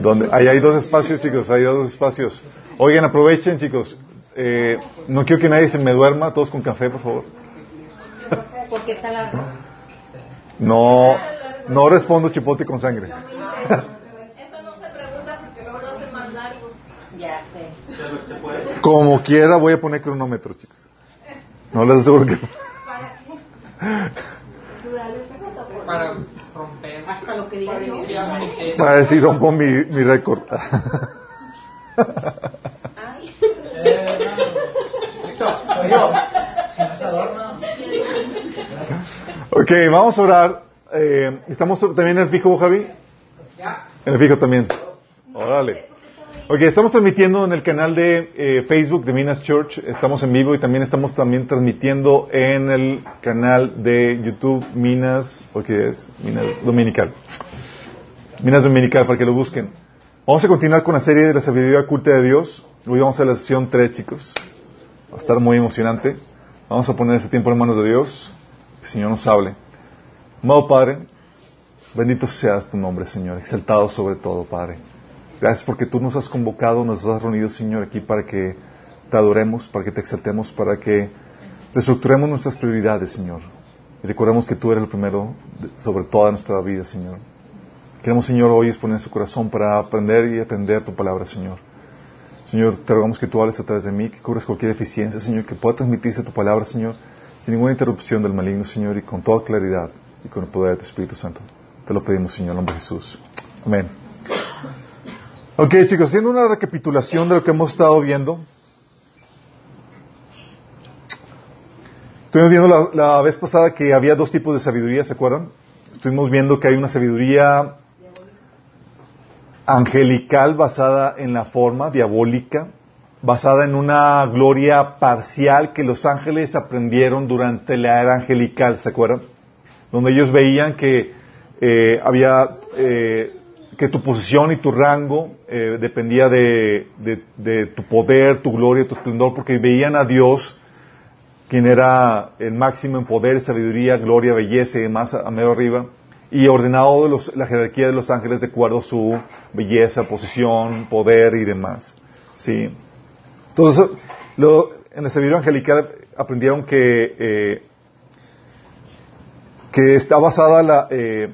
Donde, ahí hay dos espacios, chicos, hay dos espacios. Oigan, aprovechen, chicos. Eh, no quiero que nadie se me duerma, todos con café, por favor. Porque está largo. No, no respondo chipote con sangre. Eso no se pregunta porque luego lo hace más largo. Ya sé. Como quiera voy a poner cronómetro, chicos. No les aseguro que... Para que diga yo. Para ver si rompo mi, mi récord. Ay. ok, vamos a orar. Eh, ¿Estamos también en el fijo, Javi? En el fijo también. Órale. Ok, estamos transmitiendo en el canal de eh, Facebook de Minas Church. Estamos en vivo y también estamos también transmitiendo en el canal de YouTube Minas, ¿o qué es? Minas Dominical. Minas Dominical, para que lo busquen. Vamos a continuar con la serie de la sabiduría oculta de Dios. Hoy vamos a la sesión 3, chicos. Va a estar muy emocionante. Vamos a poner este tiempo en manos de Dios. Que el Señor nos hable. Amado Padre, bendito seas tu nombre, Señor. Exaltado sobre todo, Padre. Gracias porque tú nos has convocado, nos has reunido, Señor, aquí para que te adoremos, para que te exaltemos, para que reestructuremos nuestras prioridades, Señor. Y recordemos que tú eres el primero sobre toda nuestra vida, Señor. Queremos, Señor, hoy exponer su corazón para aprender y atender tu palabra, Señor. Señor, te rogamos que tú hables a través de mí, que cubras cualquier deficiencia, Señor, que pueda transmitirse tu palabra, Señor, sin ninguna interrupción del maligno, Señor, y con toda claridad y con el poder de tu Espíritu Santo. Te lo pedimos, Señor, en nombre de Jesús. Amén. Ok, chicos, haciendo una recapitulación de lo que hemos estado viendo. Estuvimos viendo la, la, vez pasada que había dos tipos de sabiduría, ¿se acuerdan? Estuvimos viendo que hay una sabiduría angelical basada en la forma, diabólica, basada en una gloria parcial que los ángeles aprendieron durante la era angelical, ¿se acuerdan? Donde ellos veían que eh, había eh, que tu posición y tu rango eh, dependía de, de, de, tu poder, tu gloria, tu esplendor, porque veían a Dios, quien era el máximo en poder, sabiduría, gloria, belleza y demás, a, medio arriba, y ordenado de los, la jerarquía de los ángeles de acuerdo a su belleza, posición, poder y demás. ¿sí? Entonces, en la sabiduría angelical aprendieron que, eh, que está basada la... Eh,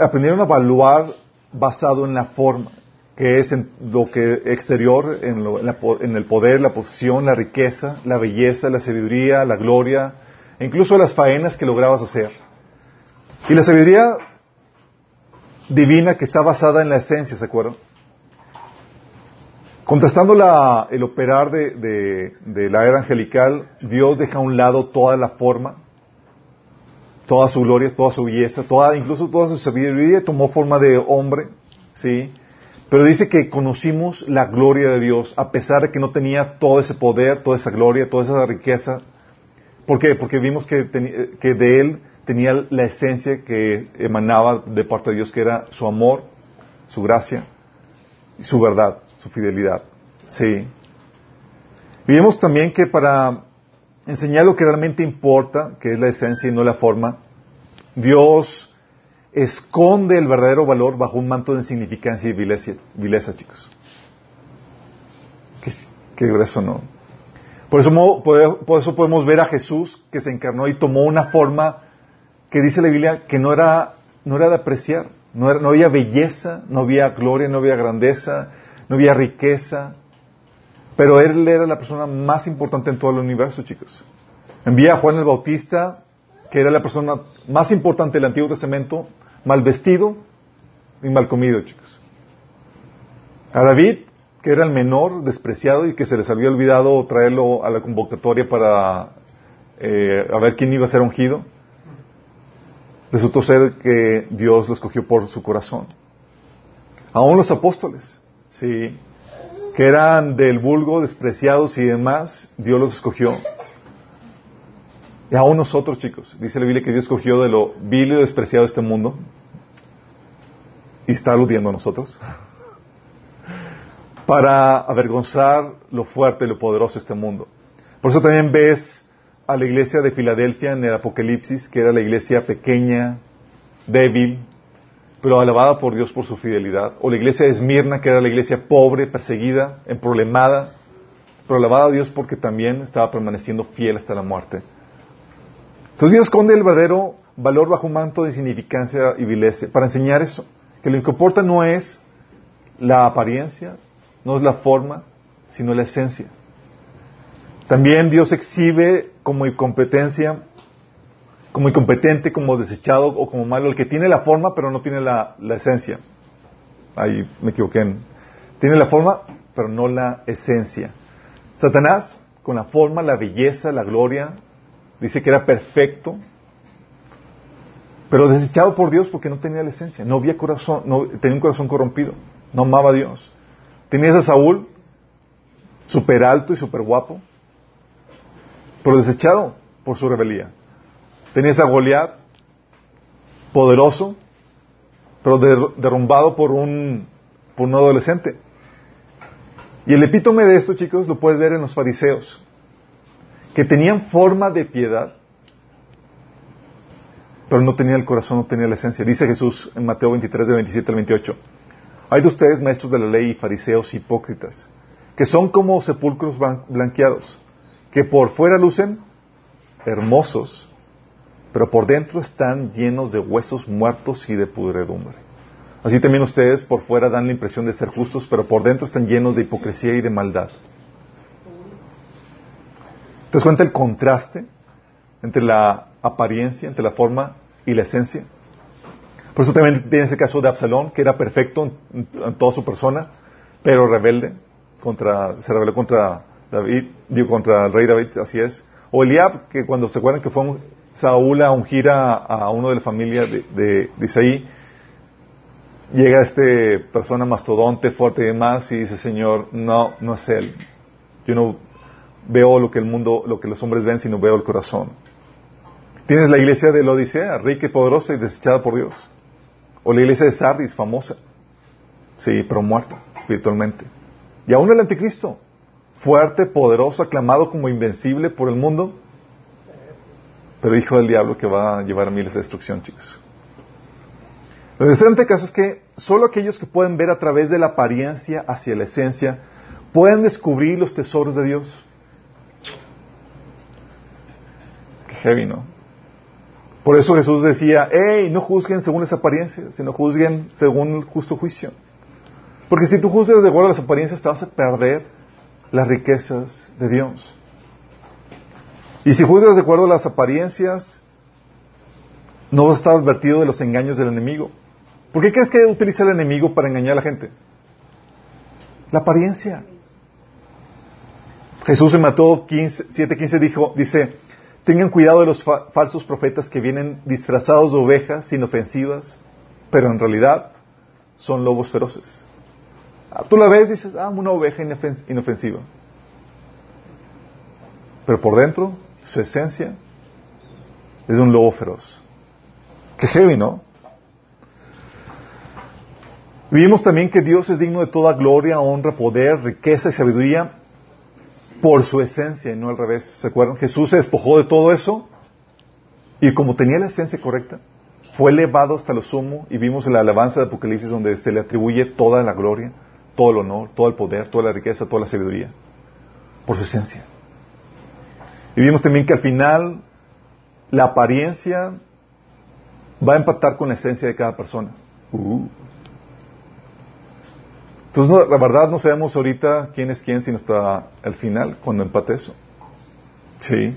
aprendieron a evaluar basado en la forma, que es en lo que exterior, en, el poder, la posición, la riqueza, la belleza, la sabiduría, la gloria, e incluso las faenas que lograbas hacer. Y la sabiduría divina que está basada en la esencia, ¿se acuerdan? Contrastando el operar de la era angelical, Dios deja a un lado toda la forma, toda su gloria, toda su belleza, toda, incluso toda su sabiduría tomó forma de hombre, ¿sí? Pero dice que conocimos la gloria de Dios, a pesar de que no tenía todo ese poder, toda esa gloria, toda esa riqueza. ¿Por qué? Porque vimos que, ten, que de Él tenía la esencia que emanaba de parte de Dios, que era su amor, su gracia su verdad, su fidelidad. Sí. Vimos también que para enseñar lo que realmente importa, que es la esencia y no la forma, Dios esconde el verdadero valor bajo un manto de insignificancia y vileza, chicos. Qué, qué grueso, ¿no? Por eso, por eso podemos ver a Jesús que se encarnó y tomó una forma que dice la Biblia que no era, no era de apreciar, no, era, no había belleza, no había gloria, no había grandeza, no había riqueza, pero él era la persona más importante en todo el universo, chicos. Envía a Juan el Bautista, que era la persona más importante del Antiguo Testamento, mal vestido y mal comido, chicos. A David, que era el menor, despreciado y que se les había olvidado traerlo a la convocatoria para eh, ver quién iba a ser ungido. Resultó ser que Dios lo escogió por su corazón. Aún los apóstoles, sí, que eran del vulgo, despreciados y demás, Dios los escogió. Y aún nosotros, chicos, dice la Biblia que Dios escogió de lo vil y despreciado de este mundo. Y está aludiendo a nosotros. Para avergonzar lo fuerte y lo poderoso de este mundo. Por eso también ves a la iglesia de Filadelfia en el Apocalipsis, que era la iglesia pequeña, débil, pero alabada por Dios por su fidelidad. O la iglesia de Esmirna, que era la iglesia pobre, perseguida, emproblemada, pero alabada a Dios porque también estaba permaneciendo fiel hasta la muerte. Entonces Dios esconde el verdadero valor bajo un manto de significancia y vileza para enseñar eso, que lo que importa no es la apariencia, no es la forma, sino la esencia. También Dios exhibe como incompetencia, como incompetente, como desechado o como malo, el que tiene la forma pero no tiene la, la esencia. Ahí me equivoqué. Tiene la forma pero no la esencia. Satanás, con la forma, la belleza, la gloria, dice que era perfecto, pero desechado por Dios porque no tenía la esencia, no había corazón, no, tenía un corazón corrompido, no amaba a Dios. Tenías a Saúl, súper alto y súper guapo, pero desechado por su rebeldía. Tenías a Goliat, poderoso, pero derrumbado por un, por un adolescente. Y el epítome de esto, chicos, lo puedes ver en los fariseos, que tenían forma de piedad, pero no tenía el corazón, no tenía la esencia. Dice Jesús en Mateo 23, de 27 al 28. Hay de ustedes, maestros de la ley fariseos hipócritas, que son como sepulcros blanqueados, que por fuera lucen hermosos, pero por dentro están llenos de huesos muertos y de pudredumbre. Así también ustedes por fuera dan la impresión de ser justos, pero por dentro están llenos de hipocresía y de maldad. ¿Te das cuenta el contraste entre la apariencia, entre la forma y la esencia? Por eso también tiene ese caso de Absalón, que era perfecto en, toda su persona, pero rebelde, contra, se rebeló contra David, digo, contra el rey David, así es. O Eliab, que cuando se acuerdan que fue un, Saúl a ungir a, uno de la familia de, de, de Isaí, llega este persona mastodonte, fuerte y demás, y dice, Señor, no, no es Él. Yo no veo lo que el mundo, lo que los hombres ven, sino veo el corazón. Tienes la iglesia de la Odisea, rica y poderosa y desechada por Dios. O la iglesia de Sardis, famosa. Sí, pero muerta espiritualmente. Y aún el anticristo, fuerte, poderoso, aclamado como invencible por el mundo, pero hijo del diablo que va a llevar a miles de destrucción, chicos. Lo interesante caso es que solo aquellos que pueden ver a través de la apariencia hacia la esencia pueden descubrir los tesoros de Dios. Qué heavy, ¿no? Por eso Jesús decía, hey, no juzguen según las apariencias, sino juzguen según el justo juicio. Porque si tú juzgas de acuerdo a las apariencias, te vas a perder las riquezas de Dios. Y si juzgas de acuerdo a las apariencias, no vas a estar advertido de los engaños del enemigo. ¿Por qué crees que utiliza el enemigo para engañar a la gente? La apariencia. Jesús en Mateo 7:15 dijo, dice, tengan cuidado de los falsos profetas que vienen disfrazados de ovejas inofensivas, pero en realidad son lobos feroces. Ah, tú la ves y dices, ah, una oveja inofensiva. Pero por dentro, su esencia es un lobo feroz. Qué heavy, ¿no? Vimos también que Dios es digno de toda gloria, honra, poder, riqueza y sabiduría por su esencia y no al revés. ¿Se acuerdan? Jesús se despojó de todo eso y como tenía la esencia correcta, fue elevado hasta lo sumo y vimos la alabanza de Apocalipsis donde se le atribuye toda la gloria, todo el honor, todo el poder, toda la riqueza, toda la sabiduría por su esencia. Y vimos también que al final la apariencia va a empatar con la esencia de cada persona. Uh. Entonces, la verdad no sabemos ahorita quién es quién, sino hasta el final, cuando empate eso. Sí.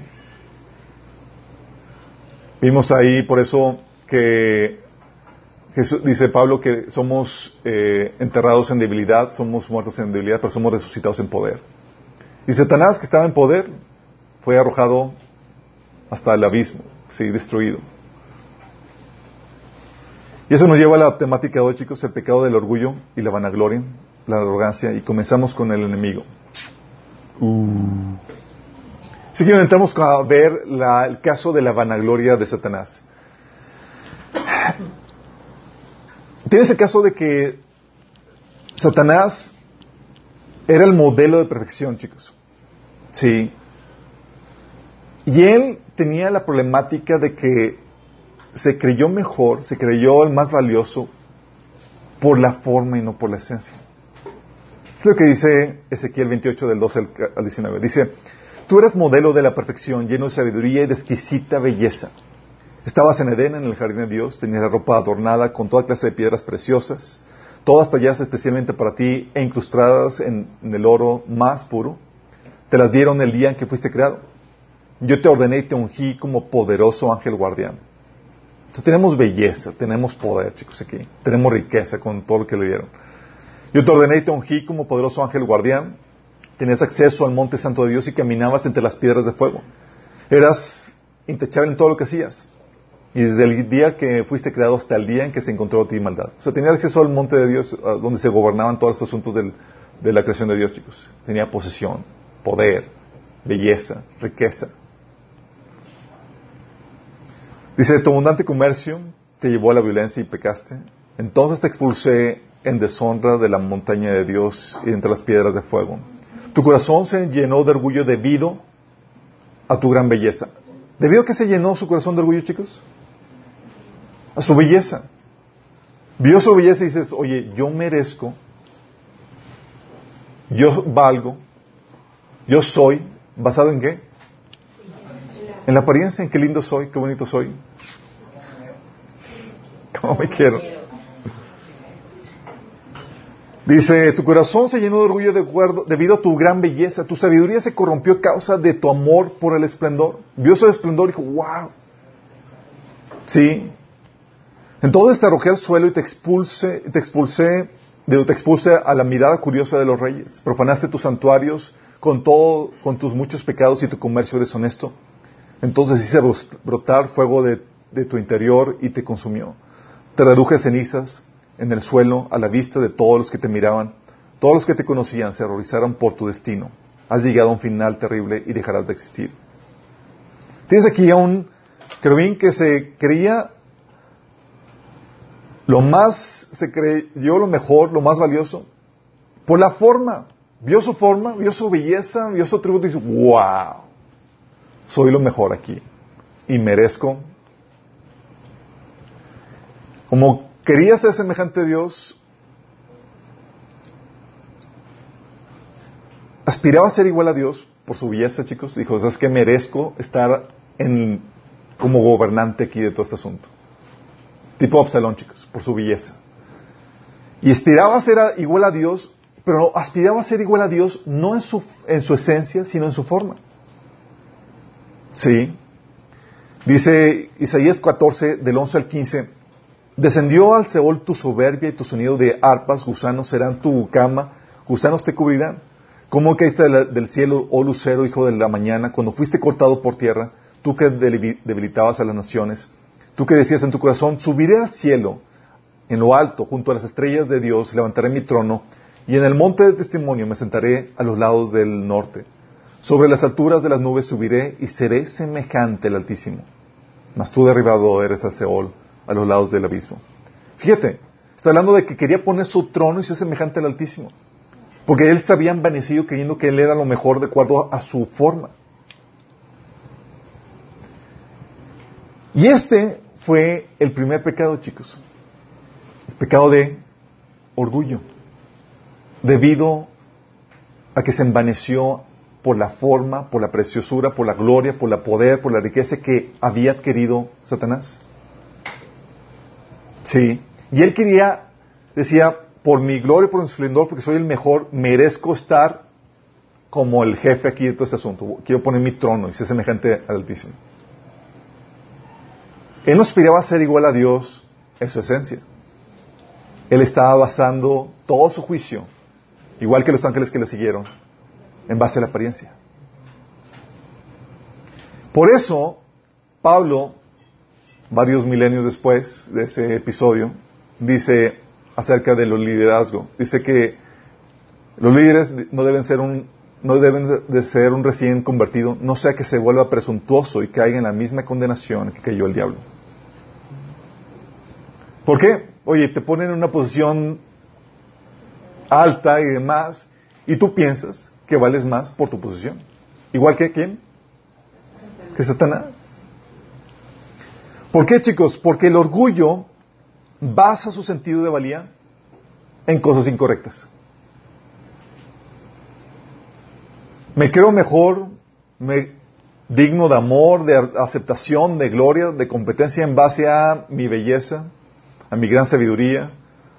Vimos ahí, por eso, que Jesús, dice Pablo que somos eh, enterrados en debilidad, somos muertos en debilidad, pero somos resucitados en poder. Y Satanás, que estaba en poder, fue arrojado hasta el abismo, sí, destruido. Y eso nos lleva a la temática de hoy, chicos, el pecado del orgullo y la vanagloria, la arrogancia, y comenzamos con el enemigo. Uh. Así que entramos a ver el caso de la vanagloria de Satanás. Tienes el caso de que Satanás era el modelo de perfección, chicos. Sí. Y él tenía la problemática de que se creyó mejor, se creyó el más valioso por la forma y no por la esencia. Es lo que dice Ezequiel 28 del 12 al 19. Dice, tú eras modelo de la perfección, lleno de sabiduría y de exquisita belleza. Estabas en Edén, en el jardín de Dios, tenías la ropa adornada con toda clase de piedras preciosas, todas talladas especialmente para ti e incrustadas en, en el oro más puro. Te las dieron el día en que fuiste creado. Yo te ordené y te ungí como poderoso ángel guardián. Entonces tenemos belleza, tenemos poder, chicos, aquí. Tenemos riqueza con todo lo que le dieron. Yo te ordené y te ungí como poderoso ángel guardián. Tenías acceso al monte santo de Dios y caminabas entre las piedras de fuego. Eras intachable en todo lo que hacías. Y desde el día que fuiste creado hasta el día en que se encontró ti maldad. O sea, tenías acceso al monte de Dios donde se gobernaban todos los asuntos de la creación de Dios, chicos. Tenía posesión, poder, belleza, riqueza. Dice, tu abundante comercio te llevó a la violencia y pecaste. Entonces te expulsé en deshonra de la montaña de Dios y entre las piedras de fuego. Tu corazón se llenó de orgullo debido a tu gran belleza. ¿Debido a que se llenó su corazón de orgullo, chicos? A su belleza. Vio su belleza y dices, oye, yo merezco, yo valgo, yo soy, ¿basado en qué? En la apariencia, en qué lindo soy, qué bonito soy. ¿Cómo me quiero? Dice, tu corazón se llenó de orgullo de acuerdo, debido a tu gran belleza. Tu sabiduría se corrompió a causa de tu amor por el esplendor. Vio su esplendor y dijo, wow. Sí. Entonces te arrojé al suelo y te expulsé, te expulsé, te expulsé a la mirada curiosa de los reyes. Profanaste tus santuarios con todo, con tus muchos pecados y tu comercio deshonesto. Entonces hice brotar fuego de, tu interior y te consumió. Te reduje a cenizas en el suelo a la vista de todos los que te miraban. Todos los que te conocían se horrorizaron por tu destino. Has llegado a un final terrible y dejarás de existir. Tienes aquí a un querubín que se creía lo más, se creyó lo mejor, lo más valioso, por la forma. Vio su forma, vio su belleza, vio su atributo y dijo, wow, soy lo mejor aquí y merezco. Como quería ser semejante a Dios, aspiraba a ser igual a Dios por su belleza, chicos. Dijo, ¿sabes que merezco estar en, como gobernante aquí de todo este asunto? Tipo Absalón, chicos, por su belleza. Y aspiraba a ser igual a Dios, pero aspiraba a ser igual a Dios no en su, en su esencia, sino en su forma. Sí. Dice Isaías 14, del 11 al 15, descendió al Seol tu soberbia y tu sonido de arpas, gusanos serán tu cama, gusanos te cubrirán. ¿Cómo caíste del cielo, oh lucero, hijo de la mañana, cuando fuiste cortado por tierra, tú que debilitabas a las naciones, tú que decías en tu corazón, subiré al cielo, en lo alto, junto a las estrellas de Dios, levantaré mi trono, y en el monte de testimonio me sentaré a los lados del norte. Sobre las alturas de las nubes subiré y seré semejante al Altísimo. Mas tú derribado eres al Seol, a los lados del abismo. Fíjate, está hablando de que quería poner su trono y ser semejante al Altísimo. Porque él se había envanecido creyendo que él era lo mejor de acuerdo a su forma. Y este fue el primer pecado, chicos. El pecado de orgullo. Debido a que se envaneció por la forma, por la preciosura, por la gloria, por la poder, por la riqueza que había adquirido Satanás. Sí. Y él quería, decía, por mi gloria, por mi esplendor, porque soy el mejor, merezco estar como el jefe aquí de todo este asunto. Quiero poner mi trono y ser semejante al Altísimo. Él no aspiraba a ser igual a Dios en su esencia. Él estaba basando todo su juicio, igual que los ángeles que le siguieron, en base a la apariencia. Por eso, Pablo, varios milenios después de ese episodio, dice acerca de los liderazgo. Dice que los líderes no deben ser un no deben de ser un recién convertido, no sea que se vuelva presuntuoso y caiga en la misma condenación que cayó el diablo. ¿Por qué? Oye, te ponen en una posición alta y demás, y tú piensas que vales más por tu posición. Igual que quién? Que Satanás. ¿Por qué, chicos? Porque el orgullo basa su sentido de valía en cosas incorrectas. Me creo mejor, me, digno de amor, de aceptación, de gloria, de competencia en base a mi belleza, a mi gran sabiduría,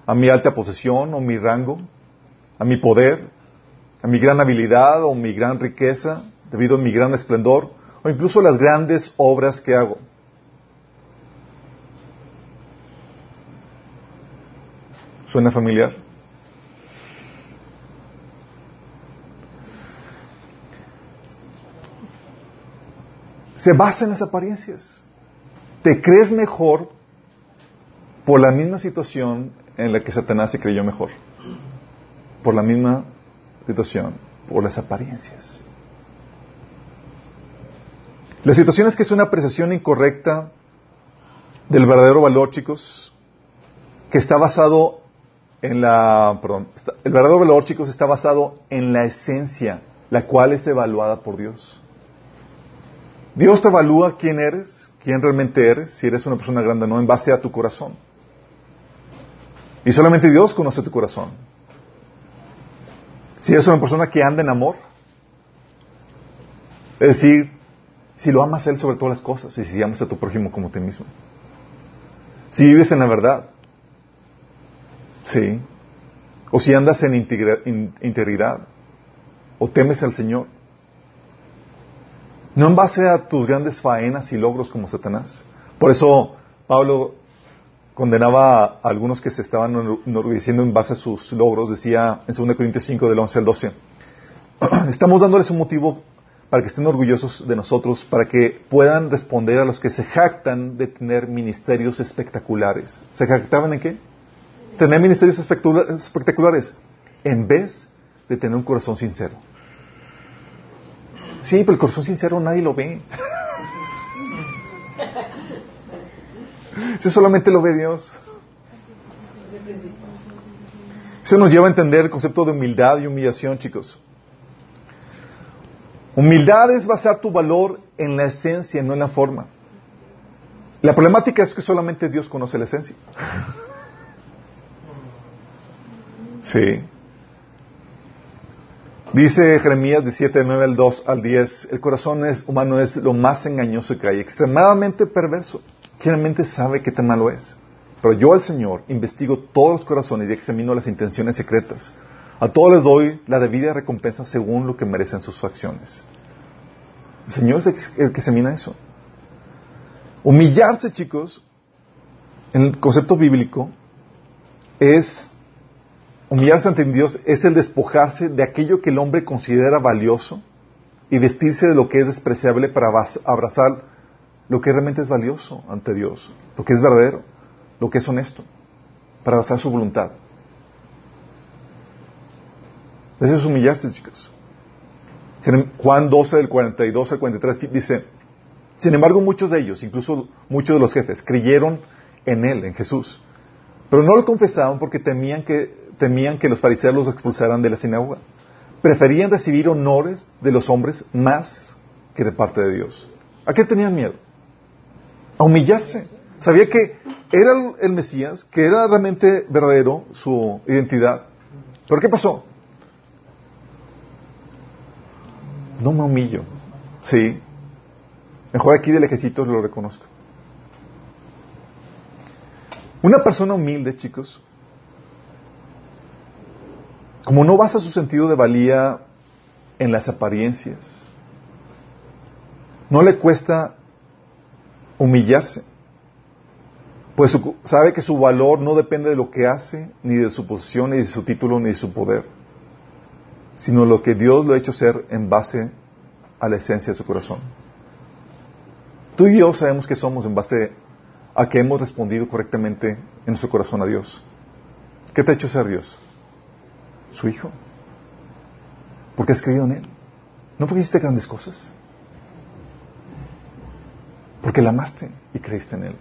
a mi alta posesión o mi rango, a mi poder, a mi gran habilidad o mi gran riqueza, debido a mi gran esplendor, o incluso las grandes obras que hago. ¿Suena familiar? Se basa en las apariencias. Te crees mejor por la misma situación en la que Satanás se creyó mejor. Por la misma situación, por las apariencias. La situación es que es una apreciación incorrecta del verdadero valor, chicos, que está basado en la, perdón, el verdadero valor, chicos, está basado en la esencia, la cual es evaluada por Dios. Dios te evalúa quién eres, quién realmente eres, si eres una persona grande o no, en base a tu corazón. Y solamente Dios conoce tu corazón. Si eres una persona que anda en amor, es decir, si lo amas a Él sobre todas las cosas y si amas a tu prójimo como a ti mismo. Si vives en la verdad, Sí. O si andas en integridad. O temes al Señor. No en base a tus grandes faenas y logros como Satanás. Por eso Pablo condenaba a algunos que se estaban enorgulleciendo en base a sus logros. Decía en 2 Corintios 5 del 11 al 12. Estamos dándoles un motivo para que estén orgullosos de nosotros, para que puedan responder a los que se jactan de tener ministerios espectaculares. ¿Se jactaban en qué? tener ministerios espectaculares en vez de tener un corazón sincero. Sí, pero el corazón sincero nadie lo ve. Eso solamente lo ve Dios. Eso nos lleva a entender el concepto de humildad y humillación, chicos. Humildad es basar tu valor en la esencia, no en la forma. La problemática es que solamente Dios conoce la esencia. Sí. Dice Jeremías 17, 9 al 2 al 10, el corazón es, humano es lo más engañoso que hay, extremadamente perverso. ¿Quién realmente sabe qué tan malo es? Pero yo al Señor investigo todos los corazones y examino las intenciones secretas. A todos les doy la debida recompensa según lo que merecen sus acciones. El Señor es el que examina eso. Humillarse, chicos, en el concepto bíblico, es Humillarse ante Dios es el despojarse de aquello que el hombre considera valioso y vestirse de lo que es despreciable para abrazar lo que realmente es valioso ante Dios, lo que es verdadero, lo que es honesto, para abrazar su voluntad. Eso es humillarse, chicos. Juan 12, del 42 al 43, dice, sin embargo muchos de ellos, incluso muchos de los jefes, creyeron en Él, en Jesús, pero no lo confesaban porque temían que temían que los fariseos los expulsaran de la sinagoga. Preferían recibir honores de los hombres más que de parte de Dios. ¿A qué tenían miedo? A humillarse. Sabía que era el Mesías, que era realmente verdadero su identidad. ¿Pero qué pasó? No me humillo. Sí. Mejor aquí del ejército lo reconozco. Una persona humilde, chicos, como no basa su sentido de valía en las apariencias, no le cuesta humillarse, pues sabe que su valor no depende de lo que hace, ni de su posición, ni de su título, ni de su poder, sino lo que Dios lo ha hecho ser en base a la esencia de su corazón. Tú y yo sabemos que somos en base a que hemos respondido correctamente en nuestro corazón a Dios. ¿Qué te ha hecho ser Dios? su Hijo. Porque has creído en Él. No porque hiciste grandes cosas. Porque la amaste y creíste en Él.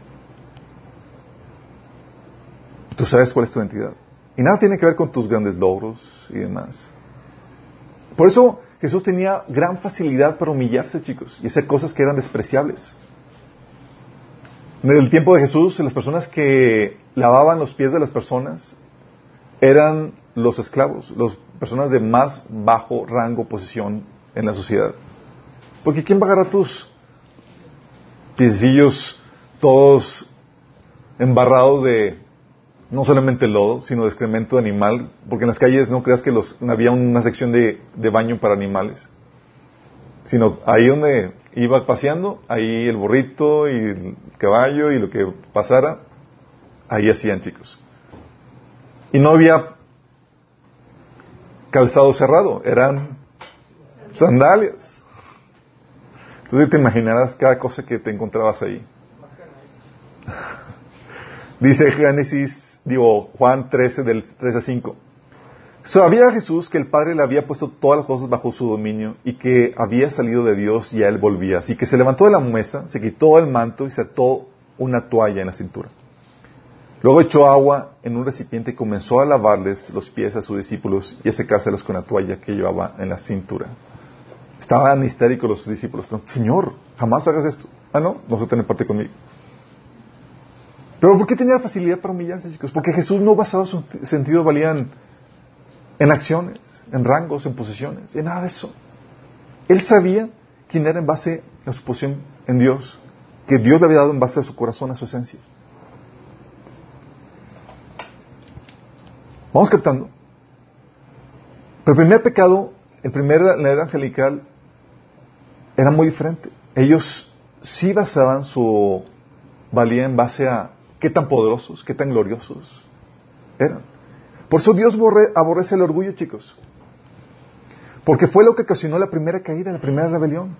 Tú sabes cuál es tu identidad. Y nada tiene que ver con tus grandes logros y demás. Por eso Jesús tenía gran facilidad para humillarse, chicos, y hacer cosas que eran despreciables. En el tiempo de Jesús, las personas que lavaban los pies de las personas eran los esclavos, las personas de más bajo rango, posición en la sociedad. Porque ¿quién va a agarrar tus piecillos todos embarrados de no solamente lodo, sino de excremento animal? Porque en las calles no creas que los, había una sección de, de baño para animales, sino ahí donde iba paseando, ahí el burrito y el caballo y lo que pasara, ahí hacían chicos. Y no había calzado cerrado, eran sandalias. Entonces te imaginarás cada cosa que te encontrabas ahí. Dice Génesis, digo, Juan 13, del 3 a 5. Sabía Jesús que el Padre le había puesto todas las cosas bajo su dominio y que había salido de Dios y a él volvía. Así que se levantó de la mesa, se quitó el manto y se ató una toalla en la cintura. Luego echó agua en un recipiente y comenzó a lavarles los pies a sus discípulos y a secárselos con la toalla que llevaba en la cintura. Estaban histéricos los discípulos. Señor, jamás hagas esto. Ah, no, no se tiene parte conmigo. Pero ¿por qué tenía facilidad para humillarse, chicos? Porque Jesús no basaba su sentido de valía en, acciones, en rangos, en posiciones, en nada de eso. Él sabía quién era en base a su posición en Dios, que Dios le había dado en base a su corazón, a su esencia. Vamos captando. Pero el primer pecado, el primer, la era angelical, era muy diferente. Ellos sí basaban su valía en base a qué tan poderosos, qué tan gloriosos eran. Por eso Dios aborrece el orgullo, chicos. Porque fue lo que ocasionó la primera caída, la primera rebelión.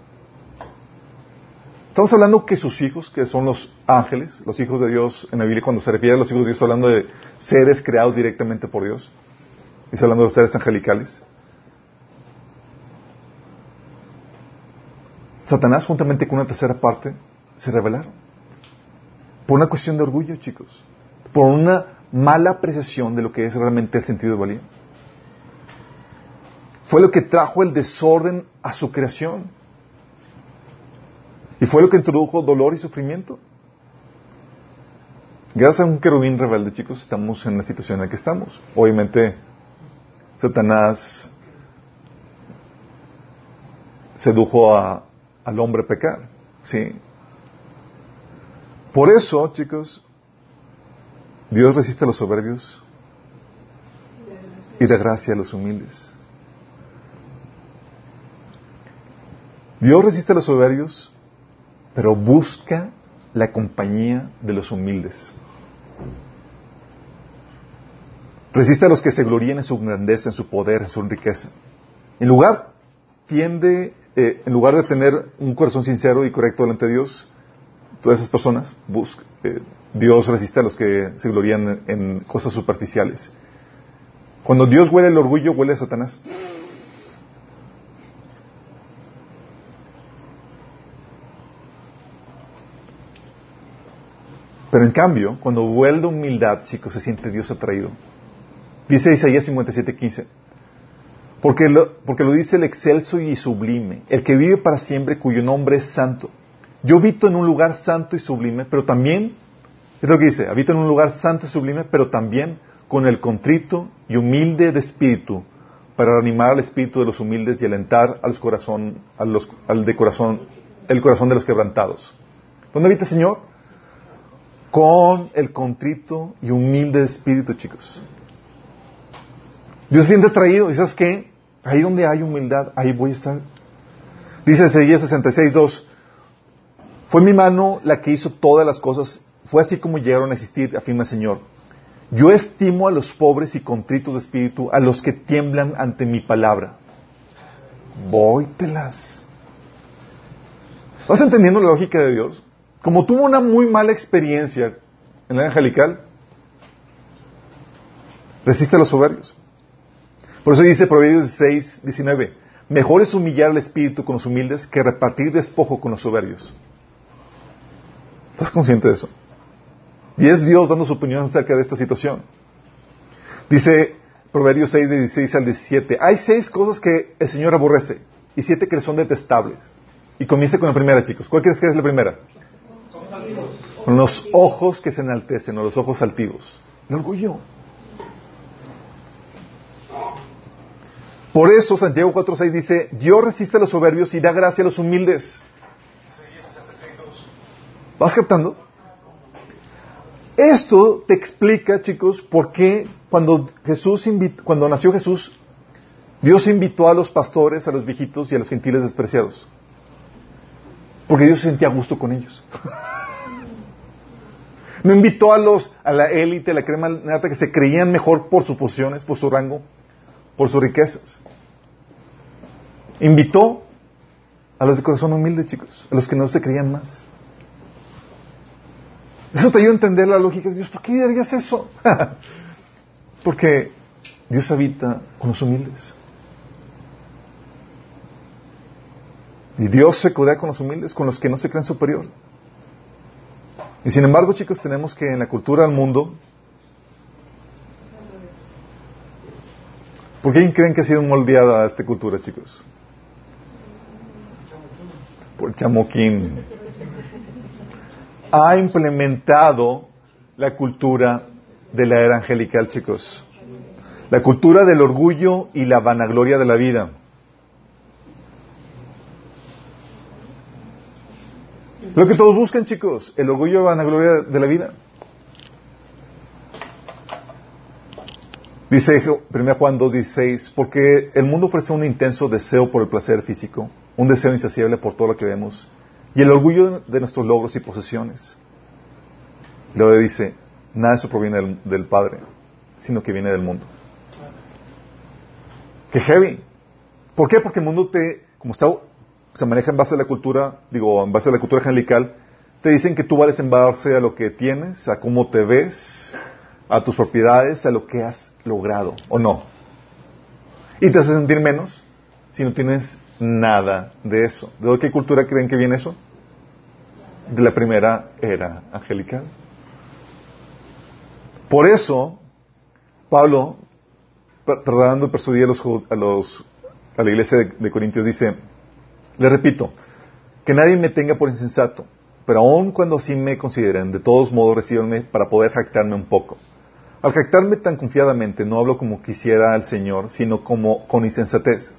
Estamos hablando que sus hijos, que son los ángeles, los hijos de Dios, en la Biblia cuando se refiere a los hijos de Dios, está hablando de seres creados directamente por Dios. Y está hablando de los seres angelicales. Satanás, juntamente con una tercera parte, se rebelaron. Por una cuestión de orgullo, chicos. Por una mala apreciación de lo que es realmente el sentido de valía. Fue lo que trajo el desorden a su creación. Y fue lo que introdujo dolor y sufrimiento. Gracias a un querubín rebelde, chicos, estamos en la situación en la que estamos. Obviamente, Satanás sedujo a, al hombre pecar. ¿Sí? Por eso, chicos, Dios resiste a los soberbios y da gracia a los humildes. Dios resiste a los soberbios pero busca la compañía de los humildes. Resiste a los que se glorían en su grandeza, en su poder, en su riqueza. En lugar, tiende, eh, en lugar de tener un corazón sincero y correcto delante de Dios, todas esas personas, busca, eh, Dios resiste a los que se glorían en, cosas superficiales. Cuando Dios huele el orgullo, huele a Satanás. Pero en cambio, cuando vuelve humildad, chicos, se siente Dios atraído. Dice Isaías 57:15. Porque lo, porque lo dice el excelso y sublime, el que vive para siempre, cuyo nombre es santo. Yo habito en un lugar santo y sublime, pero también, es lo que dice, habito en un lugar santo y sublime, pero también con el contrito y humilde de espíritu, para animar al espíritu de los humildes y alentar a los corazón, al de corazón, el corazón de los quebrantados. ¿Dónde habita el Señor? con el contrito y humilde de espíritu, chicos. Dios se siente atraído. ¿Y sabes qué? Ahí donde hay humildad, ahí voy a estar. Dice Ezequiel 66.2 Fue mi mano la que hizo todas las cosas. Fue así como llegaron a existir, afirma el Señor. Yo estimo a los pobres y contritos de espíritu, a los que tiemblan ante mi palabra. Vóytelas. ¿Vas entendiendo la lógica de Dios? como tuvo una muy mala experiencia en la angelical, resiste a los soberbios. Por eso dice Proverbios 6, 19, mejor es humillar al espíritu con los humildes que repartir despojo con los soberbios. ¿Estás consciente de eso? Y es Dios dando su opinión acerca de esta situación. Dice Proverbios 6, 16 al 17, hay seis cosas que el Señor aborrece y siete que le son detestables. Y comienza con la primera, chicos. ¿Cuál crees que es la primera? Con los ojos que se enaltecen o los ojos altivos. El orgullo. Por eso Santiago 4.6 dice, Dios resiste a los soberbios y da gracia a los humildes. ¿Vas captando? Esto te explica, chicos, por qué cuando Jesús cuando nació Jesús, Dios invitó a los pastores, a los viejitos y a los gentiles despreciados. Porque Dios se sentía a gusto con ellos. No invitó a los, a la élite, a la crema nata que se creían mejor por sus posiciones, por su rango, por sus riquezas. Invitó a los de corazón humilde, chicos, a los que no se creían más. Eso te ayuda a entender la lógica de Dios. ¿Por qué dirías eso? Porque Dios habita con los humildes. Y Dios se codea con los humildes, con los que no se creen superior. Y sin embargo, chicos, tenemos que en la cultura del mundo, ¿por qué creen que ha sido moldeada esta cultura, chicos? Por chamoquín. Ha implementado la cultura de la era angelical, chicos. La cultura del orgullo y la vanagloria de la vida. Lo que todos buscan, chicos, el orgullo y la vanagloria de la vida. Dice 1 Juan 2.16, porque el mundo ofrece un intenso deseo por el placer físico, un deseo insaciable por todo lo que vemos, y el orgullo de nuestros logros y posesiones. Luego dice, nada de eso proviene del, Padre, sino que viene del mundo. ¡Qué heavy! ¿Por qué? Porque el mundo te, como está se maneja en base a la cultura, digo, en base a la cultura angelical, te dicen que tú vales en base a lo que tienes, a cómo te ves, a tus propiedades, a lo que has logrado, ¿o no? Y te hace sentir menos si no tienes nada de eso. ¿De qué cultura creen que viene eso? De la primera era angelical. Por eso, Pablo, tratando de persuadir a, los, a, los, a la iglesia de, Corintios, dice, le repito, que nadie me tenga por insensato, pero aun cuando sí me consideren, de todos modos recíbanme para poder jactarme un poco. Al jactarme tan confiadamente, no hablo como quisiera el Señor, sino como con insensatez.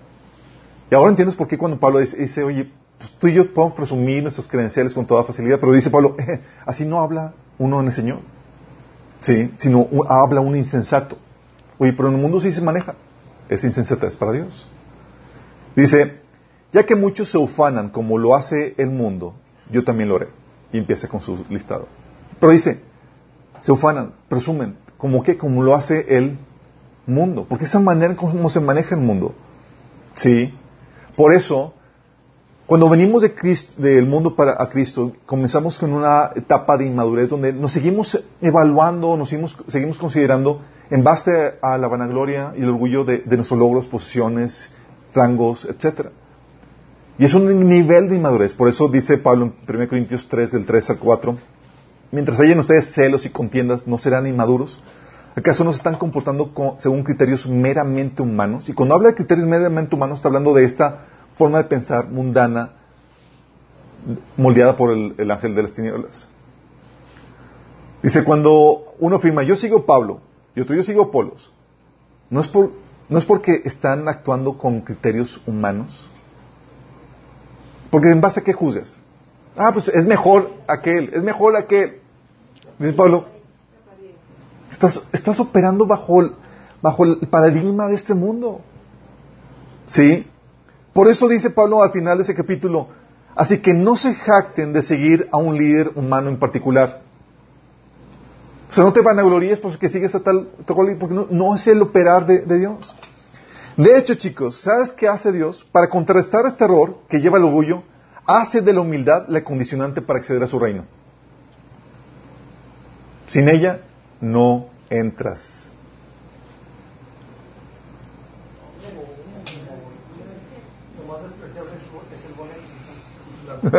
Y ahora entiendes por qué cuando Pablo dice, oye, pues tú y yo podemos presumir nuestras credenciales con toda facilidad, pero dice Pablo, eh, así no habla uno en el Señor, ¿sí? sino habla un insensato. Oye, pero en el mundo sí se maneja. Es insensatez para Dios. Dice, ya que muchos se ufanan como lo hace el mundo, yo también lo haré. Y empieza con su listado. Pero dice, se ufanan, presumen, como que como lo hace el mundo. Porque esa manera como se maneja el mundo. ¿Sí? Por eso, cuando venimos de del mundo para a Cristo, comenzamos con una etapa de inmadurez donde nos seguimos evaluando, nos seguimos, considerando en base a la vanagloria y el orgullo de, de nuestros logros, posiciones, rangos, etcétera. Y es un nivel de inmadurez. Por eso dice Pablo en 1 Corintios 3, del 3 al 4, mientras hayan ustedes celos y contiendas, ¿no serán inmaduros? ¿Acaso no se están comportando según criterios meramente humanos? Y cuando habla de criterios meramente humanos, está hablando de esta forma de pensar mundana, moldeada por el, el ángel de las tinieblas. Dice, cuando uno afirma, yo sigo Pablo, y otro, yo sigo Polos, no es, por, no es porque están actuando con criterios humanos, porque en base a qué juzgas. Ah, pues es mejor aquel, es mejor aquel. Dice Pablo, estás, operando bajo el, paradigma de este mundo. ¿Sí? Por eso dice Pablo al final de ese capítulo, así que no se jacten de seguir a un líder humano en particular. O sea, no te van a glorias porque sigues a tal, porque no, es el operar de, de Dios. De hecho, chicos, ¿sabes qué hace Dios? Para contrarrestar este error que lleva el orgullo, hace de la humildad la condicionante para acceder a su reino. Sin ella, no entras.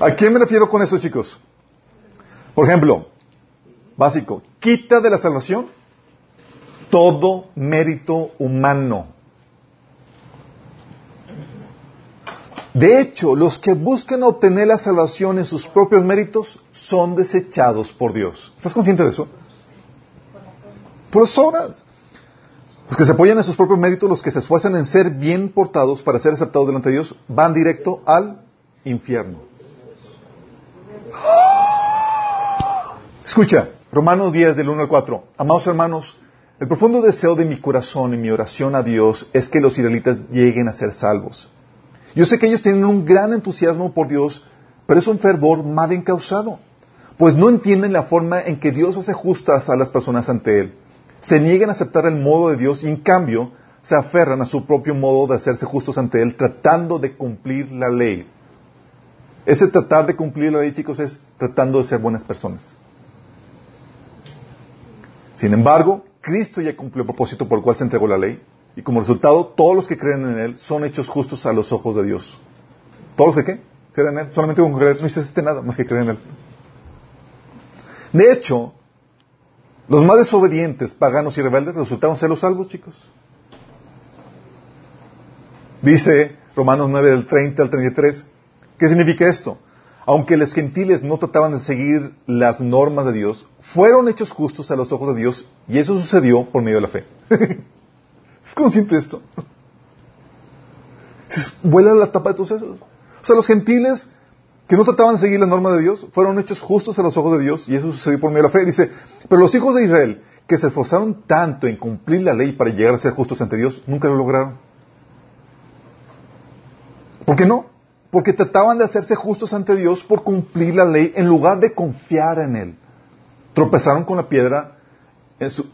¿A quién me refiero con eso, chicos? Por ejemplo, básico, quita de la salvación todo mérito humano. De hecho, los que buscan obtener la salvación en sus propios méritos son desechados por Dios. ¿Estás consciente de eso? Por las. Los que se apoyan en sus propios méritos, los que se esfuerzan en ser bien portados para ser aceptados delante de Dios, van directo al infierno. Escucha, Romanos 10 del 1 al 4. Amados hermanos, el profundo deseo de mi corazón y mi oración a Dios es que los israelitas lleguen a ser salvos. Yo sé que ellos tienen un gran entusiasmo por Dios, pero es un fervor mal encausado, pues no entienden la forma en que Dios hace justas a las personas ante Él se niegan a aceptar el modo de Dios y en cambio se aferran a su propio modo de hacerse justos ante Él, tratando de cumplir la ley. Ese tratar de cumplir la ley, chicos, es tratando de ser buenas personas. Sin embargo, Cristo ya cumplió el propósito por el cual se entregó la ley, y como resultado, todos los que creen en Él son hechos justos a los ojos de Dios. ¿Todos los que qué? Creen en Él. Solamente con creer no hiciste nada más que creer en Él. De hecho, los más desobedientes, paganos y rebeldes resultaron ser los salvos, chicos. Dice Romanos 9 del 30 al 33, ¿qué significa esto? Aunque los gentiles no trataban de seguir las normas de Dios, fueron hechos justos a los ojos de Dios y eso sucedió por medio de la fe. ¿Es consciente de esto? Vuela la tapa de tus sesos. O sea, los gentiles que no trataban de seguir las normas de Dios, fueron hechos justos a los ojos de Dios y eso sucedió por medio de la fe. Dice, pero los hijos de Israel, que se esforzaron tanto en cumplir la ley para llegar a ser justos ante Dios, nunca lo lograron. ¿Por qué no? Porque trataban de hacerse justos ante Dios por cumplir la ley en lugar de confiar en Él. Tropezaron con la piedra,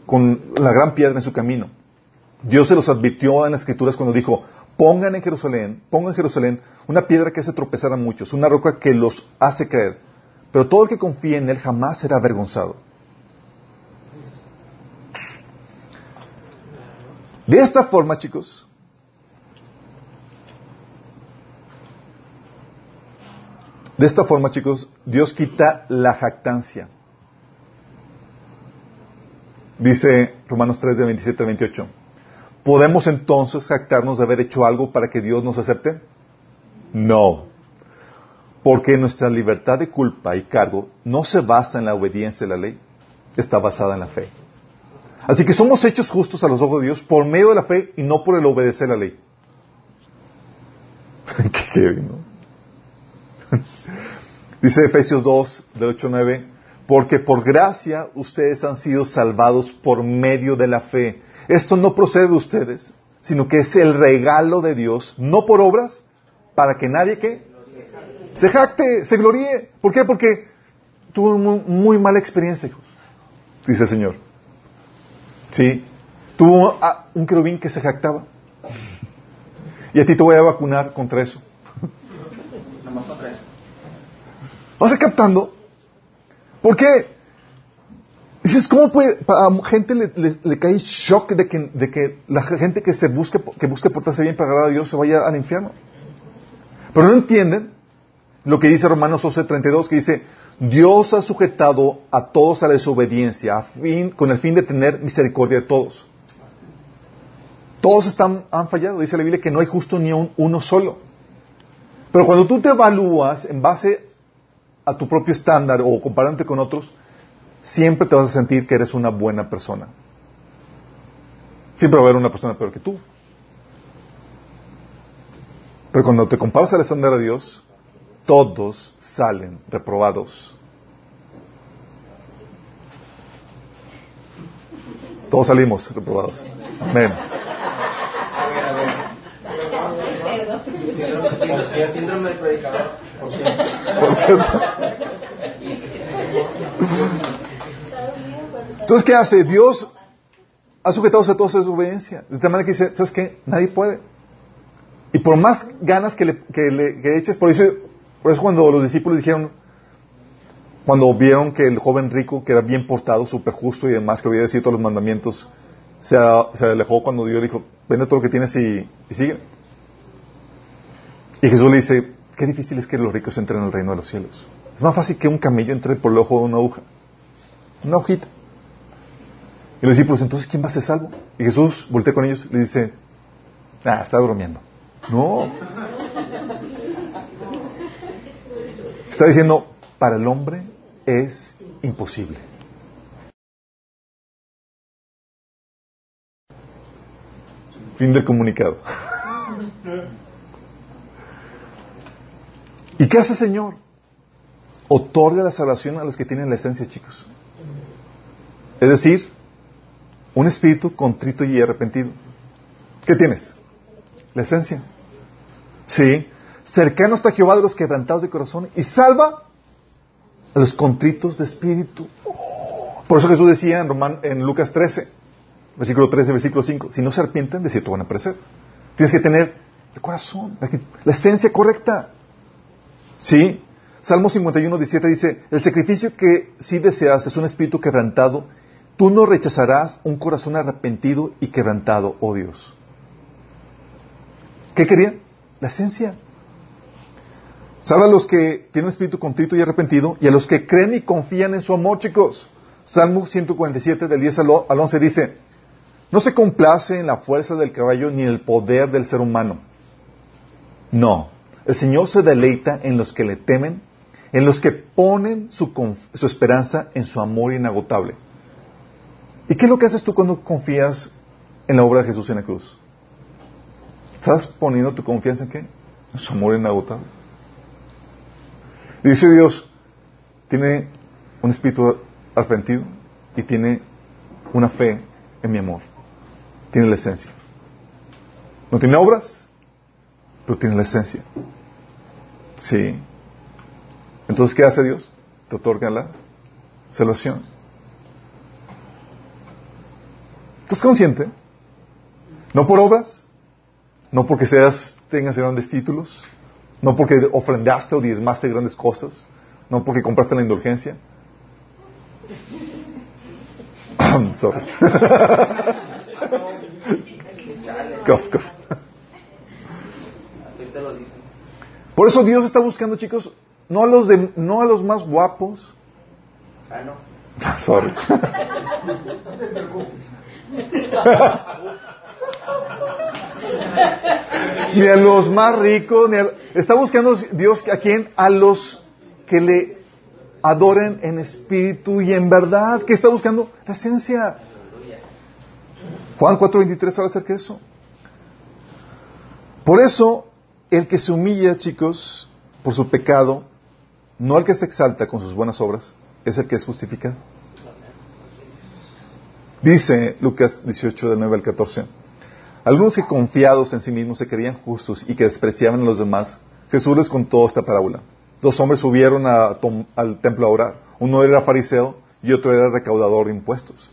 con la gran piedra en su camino. Dios se los advirtió en las escrituras cuando dijo, pongan en Jerusalén, pongan en Jerusalén una piedra que hace tropezar a muchos, una roca que los hace caer. Pero todo el que confíe en él jamás será avergonzado. De esta forma, chicos, de esta forma, chicos, Dios quita la jactancia. Dice Romanos 3 de 27 a 28. ¿Podemos entonces jactarnos de haber hecho algo para que Dios nos acepte? No. Porque nuestra libertad de culpa y cargo no se basa en la obediencia a la ley, está basada en la fe. Así que somos hechos justos a los ojos de Dios por medio de la fe y no por el obedecer la ley. Qué ¿no? Dice Efesios 2, del 8 9, porque por gracia ustedes han sido salvados por medio de la fe. Esto no procede de ustedes, sino que es el regalo de Dios, no por obras, para que nadie que se jacte, se gloríe. ¿Por qué? Porque tuvo muy, muy mala experiencia, hijos, dice el Señor. Sí, tuvo un querubín que se jactaba. Y a ti te voy a vacunar contra eso. ¿Vas captando? ¿Por qué? Dices, ¿cómo puede, a gente le, le, cae shock de que, de que, la gente que se busque, que busque portarse bien para agradar a Dios se vaya al infierno? Pero no entienden lo que dice Romanos 11:32, que dice, Dios ha sujetado a todos a la desobediencia con el fin de tener misericordia de todos. Todos están, han fallado, dice la Biblia que no hay justo ni uno solo. Pero cuando tú te evalúas en base a tu propio estándar o comparándote con otros, siempre te vas a sentir que eres una buena persona. Siempre va a haber una persona peor que tú. Pero cuando te comparas al estándar de Dios, todos salen reprobados. Todos salimos reprobados. Amén. Por cierto. Entonces, ¿qué hace? Dios ha sujetado a todos a su obediencia. De tal manera que dice, ¿sabes qué? Nadie puede. Y por más ganas que le, eches, por eso, por eso cuando los discípulos dijeron, cuando vieron que el joven rico, que era bien portado, súper justo y demás, que había decir todos los mandamientos, se, alejó cuando Dios dijo, vende todo lo que tienes y, sigue. Y Jesús le dice, qué difícil es que los ricos entren en el reino de los cielos. Es más fácil que un camello entre por el ojo de una aguja. Una hojita. Y los discípulos, entonces, ¿quién va a ser salvo? Y Jesús voltea con ellos y le dice, ah, está bromeando. No. Está diciendo, para el hombre es imposible. Fin del comunicado. ¿Y qué hace el Señor? Otorga la salvación a los que tienen la esencia, chicos. Es decir, un espíritu contrito y arrepentido. ¿Qué tienes? La esencia. Sí. Cercano está Jehová de los quebrantados de corazón y salva a los contritos de espíritu. Por eso Jesús decía en, en Lucas 13, versículo 13, versículo 5, si no se arrepienten, de cierto van a perecer. Tienes que tener el corazón, la, la esencia correcta. ¿Sí? Salmo 51, 17 dice, el sacrificio que sí deseas es un espíritu quebrantado. Tú no rechazarás un corazón arrepentido y quebrantado, oh Dios. ¿Qué quería? La esencia. Salva a los que tienen espíritu contrito y arrepentido y a los que creen y confían en su amor, chicos. Salmo 147 del 10 al 11 dice, no se complace en la fuerza del caballo ni en el poder del ser humano. No, el Señor se deleita en los que le temen, en los que ponen su esperanza en su amor inagotable. ¿Y qué es lo que haces tú cuando confías en la obra de Jesús en la cruz? ¿Estás poniendo tu confianza en qué? En su amor inagotable. Dice Dios, tiene un espíritu arrepentido y tiene una fe en mi amor. Tiene la esencia. No tiene obras, pero tiene la esencia. Sí. Entonces, ¿qué hace Dios? Te otorga la salvación. ¿Estás consciente? No por obras, no porque seas, tengas grandes títulos, no porque ofrendaste o diezmaste grandes cosas, no porque compraste la indulgencia. Sorry. cough, cough. Por eso Dios está buscando, chicos, no a los de, no a los más guapos. Ah. Sorry. ni a los más ricos, ni a, está buscando Dios a quién, a los que le adoren en espíritu y en verdad. ¿Qué está buscando? La esencia. Juan 4:23 habla acerca de eso. Por eso, el que se humilla, chicos, por su pecado, no el que se exalta con sus buenas obras, es el que es justificado. Dice Lucas 18, del 9 al 14. Algunos que confiados en sí mismos se creían justos y que despreciaban a los demás, Jesús les contó esta parábola. Dos hombres subieron al templo a orar. Uno era fariseo y otro era recaudador de impuestos.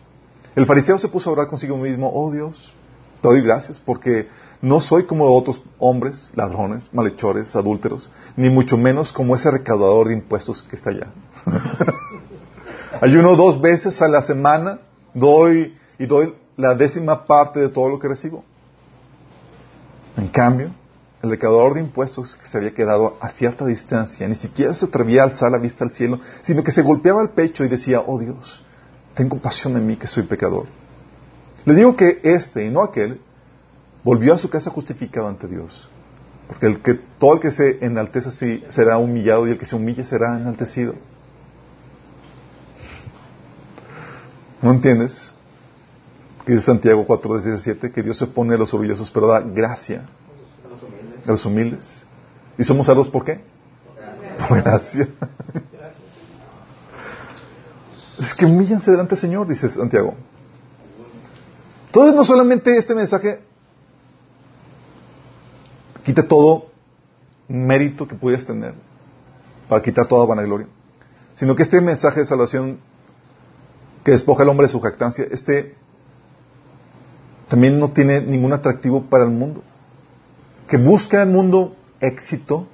El fariseo se puso a orar consigo mismo, oh Dios, te doy gracias porque no soy como otros hombres, ladrones, malhechores, adúlteros, ni mucho menos como ese recaudador de impuestos que está allá. Ayuno dos veces a la semana, doy y doy la décima parte de todo lo que recibo. En cambio, el recaudador de impuestos que se había quedado a cierta distancia, ni siquiera se atrevía a alzar la vista al cielo, sino que se golpeaba el pecho y decía, oh Dios, ten compasión de mí que soy pecador. Le digo que este y no aquel volvió a su casa justificado ante Dios. Porque el que, todo el que se enaltece así será humillado y el que se humille será enaltecido. ¿No entiendes? Que dice Santiago 4, 17, que Dios se pone a los orgullosos, pero da gracia a los humildes. ¿Y somos salvos por qué? Por gracia. Es que humíllense delante del Señor, dice Santiago. Entonces, no solamente este mensaje quita todo mérito que pudieras tener para quitar toda vanagloria, sino que este mensaje de salvación que despoja al hombre de su jactancia, este también no tiene ningún atractivo para el mundo. Que busca el mundo éxito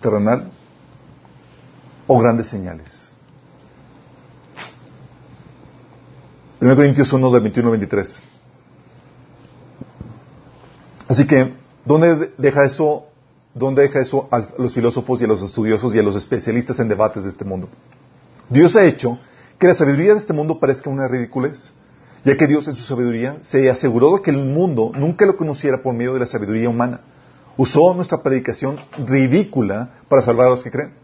terrenal o grandes señales. 1 Corintios 1 de 21 23. Así que, ¿dónde deja eso, dónde deja eso a los filósofos y a los estudiosos y a los especialistas en debates de este mundo? Dios ha hecho que la sabiduría de este mundo parezca una ridiculez, ya que Dios en su sabiduría se aseguró de que el mundo nunca lo conociera por medio de la sabiduría humana. Usó nuestra predicación ridícula para salvar a los que creen.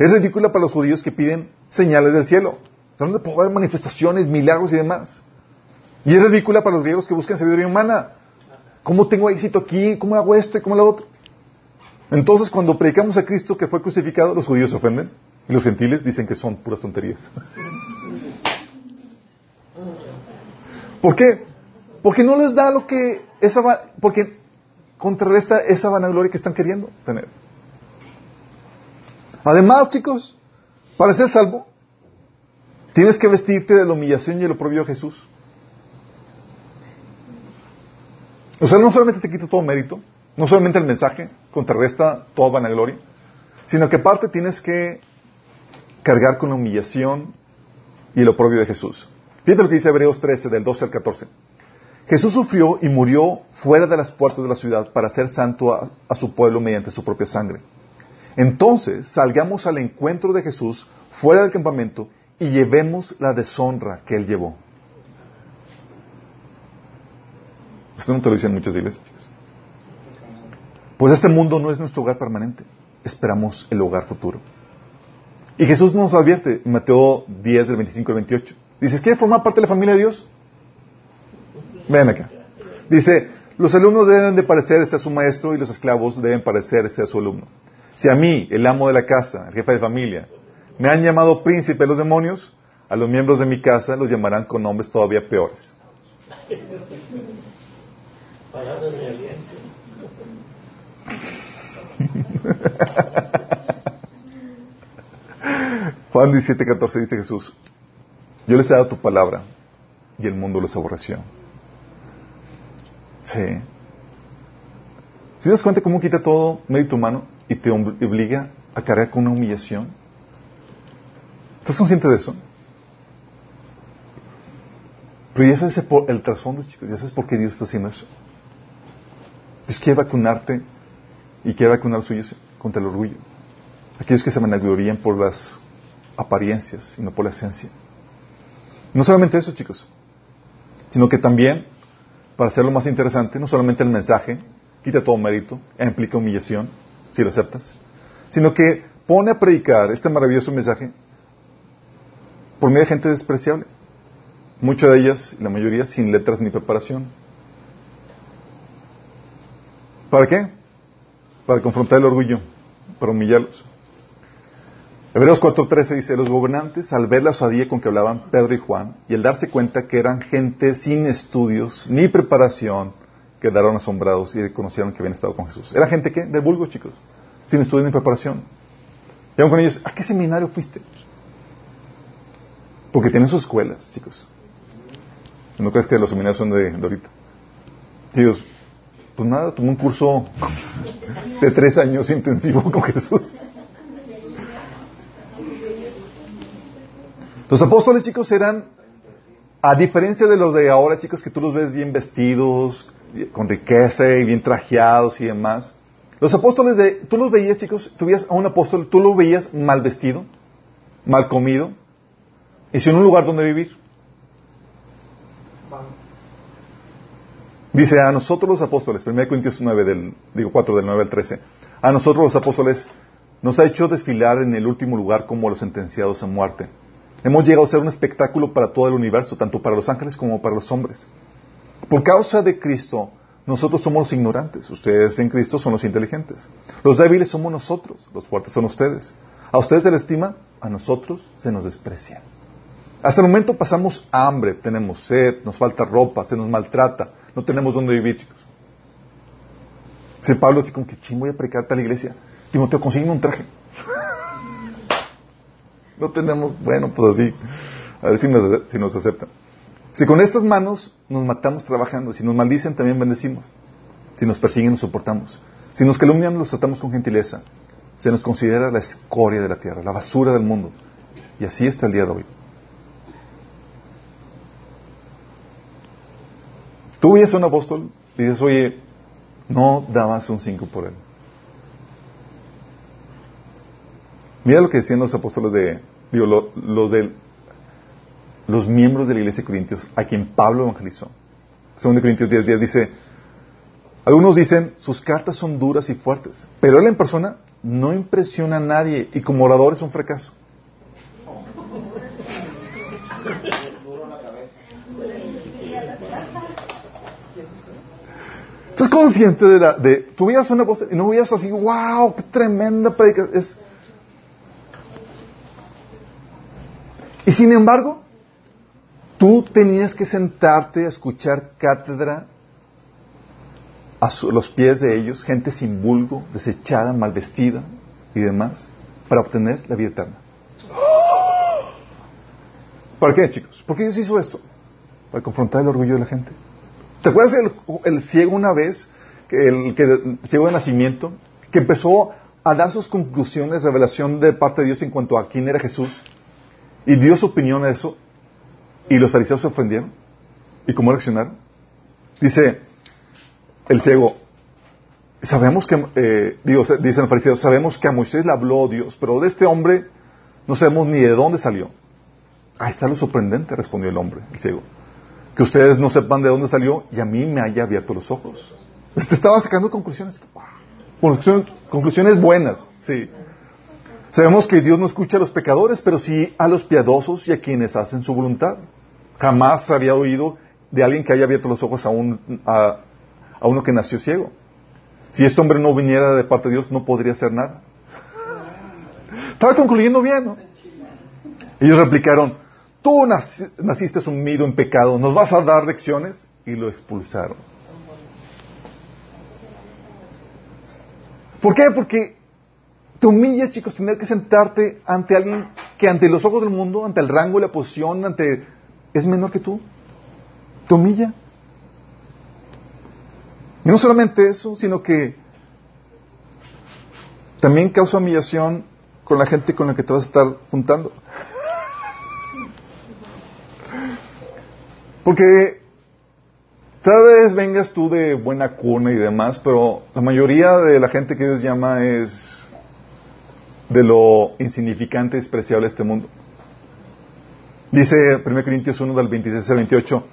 Es ridícula para los judíos que piden señales del cielo, de poder, manifestaciones, milagros y demás. Y es ridícula para los griegos que buscan sabiduría humana. ¿Cómo tengo éxito aquí? ¿Cómo hago esto y cómo lo otro? Entonces, cuando predicamos a Cristo que fue crucificado, los judíos se ofenden y los gentiles dicen que son puras tonterías. ¿Por qué? Porque no les da lo que esa porque contrarresta esa vanagloria que están queriendo tener. Además, chicos, para ser salvo, tienes que vestirte de la humillación y el oprobio de Jesús. O sea, no solamente te quita todo mérito, no solamente el mensaje contrarresta toda vanagloria, sino que aparte tienes que cargar con la humillación y el oprobio de Jesús. Fíjate lo que dice Hebreos 13, del 12 al 14. Jesús sufrió y murió fuera de las puertas de la ciudad para hacer santo a, su pueblo mediante su propia sangre. Entonces salgamos al encuentro de Jesús fuera del campamento y llevemos la deshonra que él llevó. Esto no te lo dicen muchas iglesias. Pues este mundo no es nuestro hogar permanente. Esperamos el hogar futuro. Y Jesús nos advierte en Mateo 10, del 25 al 28. Dice, ¿quiere formar parte de la familia de Dios? Ven acá. Dice, los alumnos deben de parecerse a su maestro y los esclavos deben parecerse a su alumno. Si a mí, el amo de la casa, el jefe de familia, me han llamado príncipe de los demonios, a los miembros de mi casa los llamarán con nombres todavía peores. Juan 17, 14 dice Jesús, yo les he dado tu palabra y el mundo los aborreció. Sí. ¿Si te das cuenta cómo quita todo mérito humano y te obliga a cargar con una humillación? ¿Estás consciente de eso? Pero ya sabes el trasfondo, chicos, ya sabes por qué Dios está haciendo eso. Dios quiere vacunarte y quiere vacunar los suyos contra el orgullo. Aquellos que se vanaglorían por las apariencias y no por la esencia. No solamente eso, chicos, sino que también, para hacerlo más interesante, no solamente el mensaje, quita todo mérito, implica humillación, si lo aceptas, sino que pone a predicar este maravilloso mensaje por medio de gente despreciable. Muchas de ellas, la mayoría, sin letras ni preparación. ¿Para qué? Para confrontar el orgullo, para humillarlos. Hebreos 4:13 dice, los gobernantes, al ver la osadía con que hablaban Pedro y Juan, y al darse cuenta que eran gente sin estudios ni preparación, quedaron asombrados y reconocieron que habían estado con Jesús. Era gente que, de vulgo, chicos, sin estudios ni preparación. Llegan con ellos, ¿a qué seminario fuiste? Porque tienen sus escuelas, chicos. ¿No crees que los seminarios son de, de ahorita? Pues nada, tomé un curso de tres años intensivo con Jesús. Los apóstoles, chicos, eran, a diferencia de los de ahora, chicos, que tú los ves bien vestidos, con riqueza y bien trajeados y demás. Los apóstoles de, tú los veías, chicos, tú a un apóstol, tú lo veías mal vestido, mal comido, y sin un lugar donde vivir. Dice a nosotros los apóstoles, 1 Corintios 9, del, digo 4, del 9 al 13, a nosotros los apóstoles nos ha hecho desfilar en el último lugar como los sentenciados a muerte. Hemos llegado a ser un espectáculo para todo el universo, tanto para los ángeles como para los hombres. Por causa de Cristo, nosotros somos los ignorantes, ustedes en Cristo son los inteligentes. Los débiles somos nosotros, los fuertes son ustedes. A ustedes se les estima, a nosotros se nos desprecia. Hasta el momento pasamos hambre, tenemos sed, nos falta ropa, se nos maltrata, no tenemos dónde vivir, chicos. Dice Pablo así como que, ching, voy a predicar a la iglesia. Timoteo, consígueme un traje. No tenemos, bueno, pues así, a ver si nos, si nos aceptan. Si con estas manos nos matamos trabajando, si nos maldicen también bendecimos. Si nos persiguen nos soportamos. Si nos calumnian los tratamos con gentileza. Se nos considera la escoria de la tierra, la basura del mundo. Y así está el día de hoy. Tú veías a un apóstol y dices, oye, no dabas un cinco por él. Mira lo que decían los apóstoles de, los de los miembros de la iglesia de Corintios, a quien Pablo evangelizó. Según de Corintios 10, 10 dice, algunos dicen, sus cartas son duras y fuertes, pero él en persona no impresiona a nadie y como orador es un fracaso. ¿Estás consciente de la... De, tú veías una voz y no veías así, wow, qué tremenda predicación. Y sin embargo, tú tenías que sentarte a escuchar cátedra a los pies de ellos, gente sin vulgo, desechada, mal vestida y demás, para obtener la vida eterna. ¿Para qué, chicos? ¿Por qué Dios hizo esto? Para confrontar el orgullo de la gente. ¿Te acuerdas el, ciego una vez, el, que, el ciego de nacimiento, que empezó a dar sus conclusiones, revelación de parte de Dios en cuanto a quién era Jesús, y dio su opinión a eso, y los fariseos se ofendieron? ¿Y cómo reaccionaron? Dice el ciego, sabemos que, eh, digo, dicen los fariseos, sabemos que a Moisés le habló Dios, pero de este hombre no sabemos ni de dónde salió. Ahí está lo sorprendente, respondió el hombre, el ciego. Que ustedes no sepan de dónde salió y a mí me haya abierto los ojos. Este estaba sacando conclusiones. Conclusiones, conclusiones buenas, sí. Sabemos que Dios no escucha a los pecadores, pero sí a los piadosos y a quienes hacen su voluntad. Jamás había oído de alguien que haya abierto los ojos a, un, a, a uno que nació ciego. Si este hombre no viniera de parte de Dios, no podría hacer nada. Estaba concluyendo bien, ¿no? Ellos replicaron, tú naciste sumido en pecado, ¿nos vas a dar lecciones? Y lo expulsaron. ¿Por qué? Porque te humilla, chicos, tener que sentarte ante alguien que ante los ojos del mundo, ante el rango y la posición, ante es menor que tú. Te humilla. Y no solamente eso, sino que también causa humillación con la gente con la que te vas a estar juntando. Porque tal vez vengas tú de buena cuna y demás, pero la mayoría de la gente que Dios llama es de lo insignificante y despreciable de este mundo. Dice 1 Corintios 1 del 26 al 28,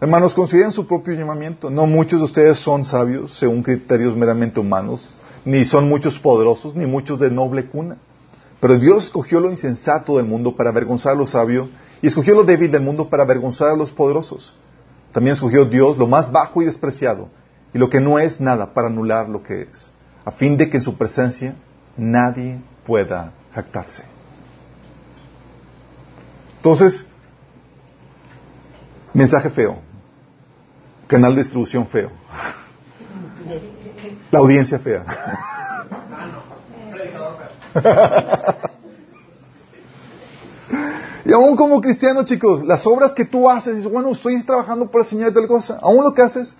hermanos, consideren su propio llamamiento. No muchos de ustedes son sabios según criterios meramente humanos, ni son muchos poderosos, ni muchos de noble cuna. Pero Dios escogió lo insensato del mundo para avergonzar a lo sabio y escogió lo débil del mundo para avergonzar a los poderosos. También escogió Dios lo más bajo y despreciado y lo que no es nada para anular lo que es, a fin de que en su presencia nadie pueda jactarse. Entonces, mensaje feo, canal de distribución feo, la audiencia fea. y aún como cristiano, chicos, las obras que tú haces, dices, bueno, estoy trabajando para enseñar tal cosa. Aún lo que haces,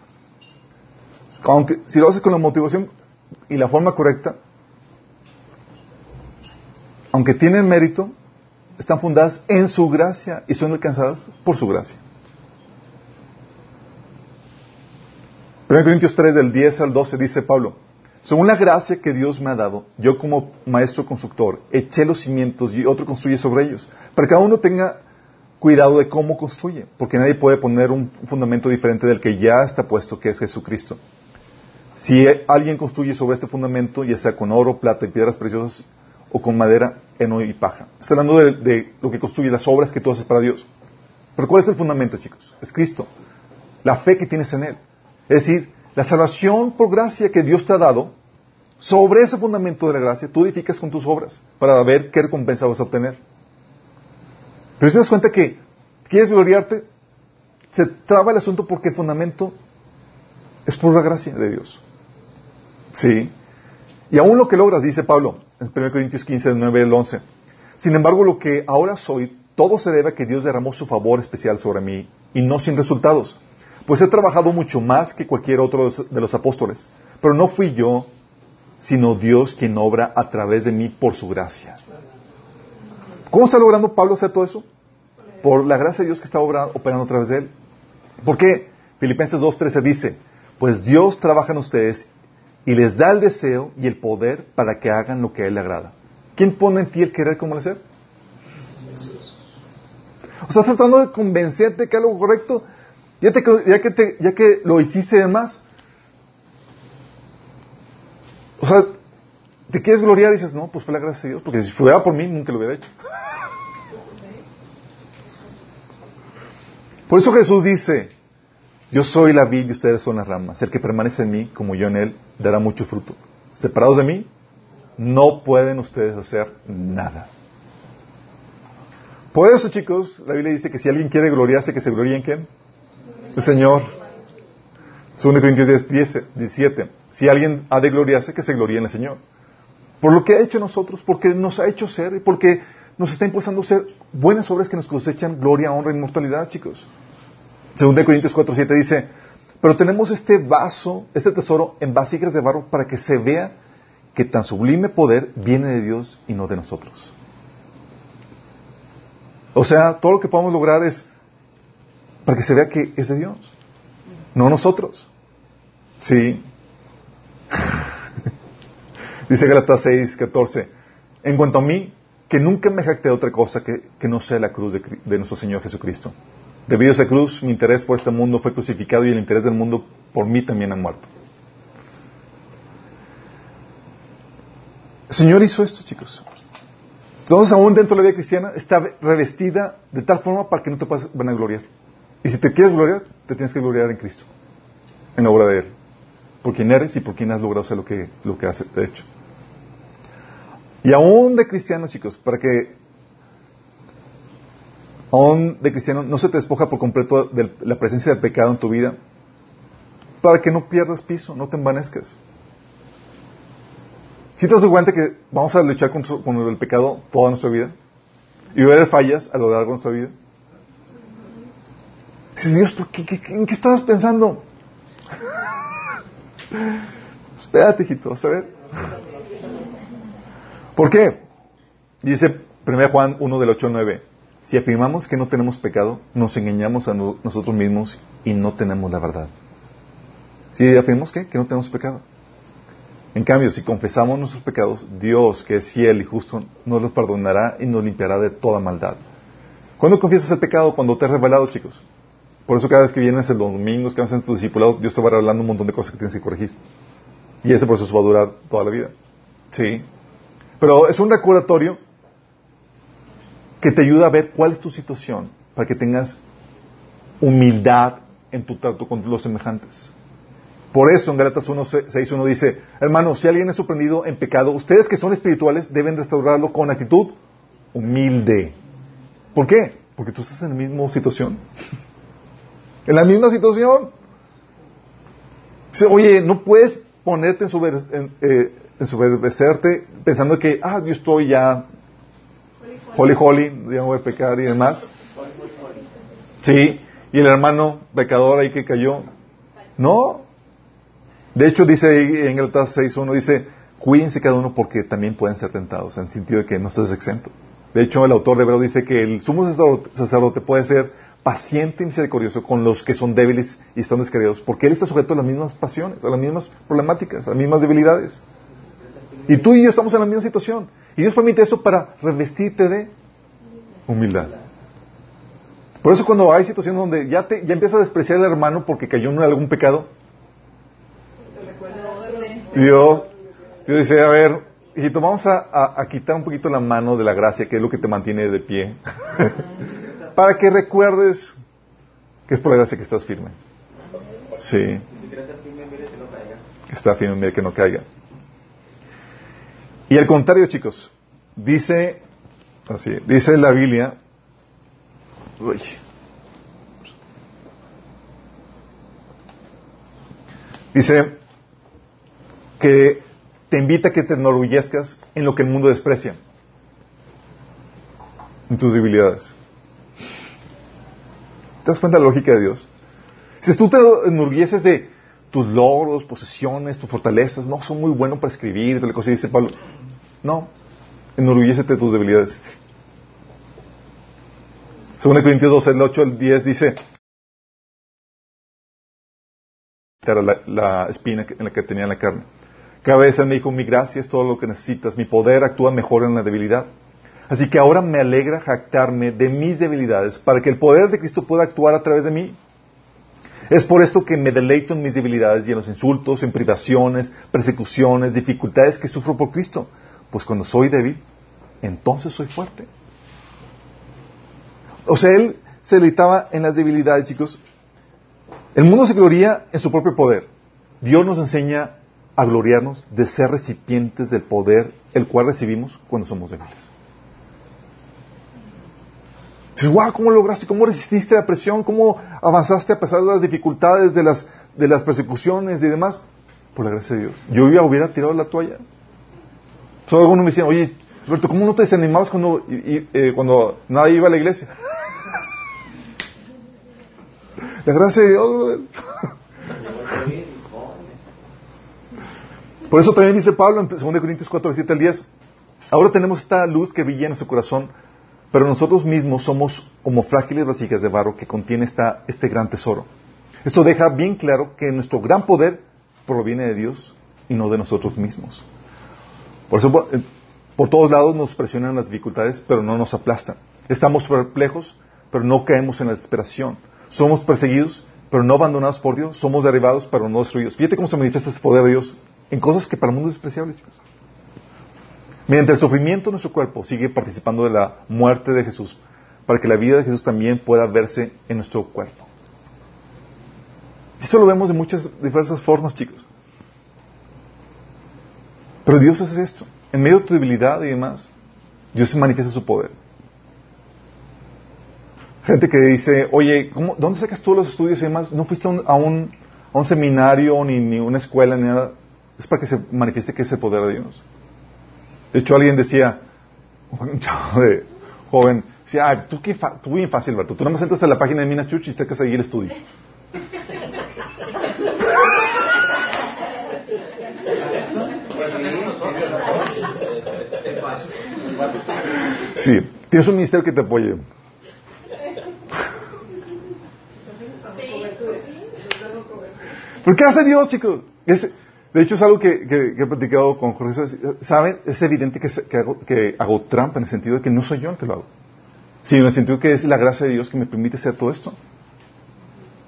aunque si lo haces con la motivación y la forma correcta, aunque tienen mérito, están fundadas en su gracia y son alcanzadas por su gracia. 1 Corintios 3 del 10 al 12 dice Pablo, según la gracia que Dios me ha dado, yo como maestro constructor eché los cimientos y otro construye sobre ellos, para que cada uno tenga cuidado de cómo construye, porque nadie puede poner un fundamento diferente del que ya está puesto, que es Jesucristo. Si alguien construye sobre este fundamento, ya sea con oro, plata y piedras preciosas, o con madera, heno y paja. Está hablando de, de lo que construye, las obras que tú haces para Dios. Pero ¿cuál es el fundamento, chicos? Es Cristo. La fe que tienes en Él. Es decir, la salvación por gracia que Dios te ha dado, sobre ese fundamento de la gracia, tú edificas con tus obras para ver qué recompensa vas a obtener. Pero si te das cuenta que quieres gloriarte, se traba el asunto porque el fundamento es por la gracia de Dios. Sí. Y aún lo que logras, dice Pablo, en 1 Corintios 15, 9 al 11. Sin embargo, lo que ahora soy, todo se debe a que Dios derramó su favor especial sobre mí y no sin resultados. Pues he trabajado mucho más que cualquier otro de los apóstoles. Pero no fui yo, sino Dios quien obra a través de mí por su gracia. ¿Cómo está logrando Pablo hacer todo eso? Por la gracia de Dios que está operando a través de él. ¿Por qué? Filipenses 2.13 dice, pues Dios trabaja en ustedes y les da el deseo y el poder para que hagan lo que a Él le agrada. ¿Quién pone en ti el querer como el hacer? O sea, tratando de convencerte que algo correcto ya, que ya que lo hiciste de más. O sea, te quieres gloriar y dices, no, pues fue la gracia de Dios, porque si fuera por mí, nunca lo hubiera hecho. Por eso Jesús dice, Yo soy la vid y ustedes son las ramas. El que permanece en mí, como yo en él, dará mucho fruto. Separados de mí, no pueden ustedes hacer nada. Por eso, chicos, la Biblia dice que si alguien quiere gloriarse, que se gloríe en quién? El Señor. 2 Corintios 10, 17. Si alguien ha de gloriarse, que se gloríe en el Señor. Por lo que ha hecho nosotros, porque nos ha hecho ser y porque nos está impulsando a ser buenas obras que nos cosechan gloria, honra inmortalidad, chicos. 2 Corintios 4, 7 dice, pero tenemos este vaso, este tesoro en vasijas de barro para que se vea que tan sublime poder viene de Dios y no de nosotros. O sea, todo lo que podamos lograr es para que se vea que es de Dios, no nosotros. Sí. Dice Galatas 6, 14. En cuanto a mí, que nunca me jacté de otra cosa que, que no sea la cruz de, de, nuestro Señor Jesucristo. Debido a esa cruz, mi interés por este mundo fue crucificado y el interés del mundo por mí también ha muerto. El Señor hizo esto, chicos. Entonces, aún dentro de la vida cristiana, está revestida de tal forma para que no te puedas vanagloriar. Y si te quieres gloriar, te tienes que gloriar en Cristo, en la obra de Él, por quien eres y por quien has logrado hacer lo que, lo que has hecho. Y aún de cristiano, chicos, para que aún de cristiano no se te despoja por completo de la presencia del pecado en tu vida, para que no pierdas piso, no te envanezcas. Si te das cuenta que vamos a luchar con, el pecado toda nuestra vida y ver fallas a lo largo de nuestra vida. Dices, Dios, ¿qué, ¿en qué estabas pensando? Espérate, hijito, a ver. ¿Por qué? Dice 1 Juan 1 del 8 al 9. Si afirmamos que no tenemos pecado, nos engañamos a no, nosotros mismos y no tenemos la verdad. Si afirmamos ¿qué? que no tenemos pecado. En cambio, si confesamos nuestros pecados, Dios, que es fiel y justo, nos los perdonará y nos limpiará de toda maldad. ¿Cuándo confiesas el pecado? Cuando te has revelado, chicos. Por eso cada vez que vienes en los domingos, que vas en tu discipulado, Dios te va revelando un montón de cosas que tienes que corregir. Y ese proceso va a durar toda la vida. Sí. Pero es un recordatorio que te ayuda a ver cuál es tu situación para que tengas humildad en tu trato con los semejantes. Por eso en Galatas 1.6.1 dice, hermanos, si alguien es sorprendido en pecado, ustedes que son espirituales deben restaurarlo con actitud humilde. ¿Por qué? Porque tú estás en la misma situación. en la misma situación. Dice, oye, no puedes ponerte en, sober, en, eh, ensoberbecerte pensando que, ah, yo estoy ya holy holy, ya voy a pecar y demás. Sí, y el hermano pecador ahí que cayó. No. De hecho, dice en Galatas 6.1, dice, cuídense cada uno porque también pueden ser tentados, en el sentido de que no estás exento. De hecho, el autor de Hebreo dice que el sumo sacerdote puede ser paciente y misericordioso con los que son débiles y están descreídos, porque él está sujeto a las mismas pasiones, a las mismas problemáticas, a las mismas debilidades. Y tú y yo estamos en la misma situación. Y Dios permite eso para revestirte de humildad. Por eso cuando hay situaciones donde ya, te, ya empiezas a despreciar al hermano porque cayó en algún pecado, Dios, Dios dice, a ver, hijito, vamos a, a, a, quitar un poquito la mano de la gracia, que es lo que te mantiene de pie, para que recuerdes que es por la gracia que estás firme. Sí. Que está firme, mire que no caiga. Y al contrario, chicos, dice, así, dice la Biblia, dice que te invita a que te enorgullezcas en lo que el mundo desprecia, en tus debilidades. ¿Te das cuenta de la lógica de Dios? Si tú te enorgulleces de tus logros, posesiones, tus fortalezas, no, son muy buenos para escribir, tal cosa, dice Pablo. No, enorgullécete de tus debilidades. Según Corintios 12, el 8 el 10 dice, la, la espina en la que tenía la carne. Cada vez me dijo, mi gracia es todo lo que necesitas, mi poder actúa mejor en la debilidad. Así que ahora me alegra jactarme de mis debilidades para que el poder de Cristo pueda actuar a través de mí. Es por esto que me deleito en mis debilidades y en los insultos, en privaciones, persecuciones, dificultades que sufro por Cristo. Pues cuando soy débil, entonces soy fuerte. O sea, él se deleitaba en las debilidades, chicos. El mundo se gloria en su propio poder. Dios nos enseña a gloriarnos de ser recipientes del poder el cual recibimos cuando somos débiles. Dices, wow, ¿cómo lograste? ¿Cómo resististe la presión? ¿Cómo avanzaste a pesar de las dificultades, de las, de las persecuciones y demás? Por la gracia de Dios. Yo ya hubiera tirado la toalla. Solo algunos me decían, oye, Roberto, ¿cómo no te desanimabas cuando, eh, cuando nadie iba a la iglesia? la gracia de Dios. Por eso también dice Pablo en 2 Corintios 4, 7 al 10, ahora tenemos esta luz que brilla en nuestro corazón, pero nosotros mismos somos como frágiles vasijas de barro que contiene esta, este gran tesoro. Esto deja bien claro que nuestro gran poder proviene de Dios y no de nosotros mismos. Por eso, eh, por todos lados nos presionan las dificultades, pero no nos aplastan. Estamos perplejos, pero no caemos en la desesperación. Somos perseguidos, pero no abandonados por Dios. Somos derribados, pero no destruidos. Fíjate cómo se manifiesta ese poder de Dios en cosas que para el mundo es despreciables, chicos. Mediante el sufrimiento nuestro cuerpo sigue participando de la muerte de Jesús, para que la vida de Jesús también pueda verse en nuestro cuerpo. Eso lo vemos de muchas diversas formas, chicos. Pero Dios hace esto. En medio de tu debilidad y demás, Dios se manifiesta su poder. Gente que dice, oye, ¿dónde sacas tú los estudios y demás? ¿No fuiste a un, a un, seminario, ni, ni una escuela, ni nada? Es para que se manifieste que es el poder de Dios. De hecho, alguien decía, un chavo de joven, decía, tú, qué tú bien fácil, Berto. Tú nada más entras a la página de Minas Church y sacas ahí el estudio. Sí, tienes un ministerio que te apoye. ¿Por qué hace Dios, chicos? de hecho, es algo que, he platicado con Jorge. ¿Saben? Es evidente que, que, hago, trampa en el sentido de que no soy yo el que lo hago. Sino en el sentido que es la gracia de Dios que me permite hacer todo esto.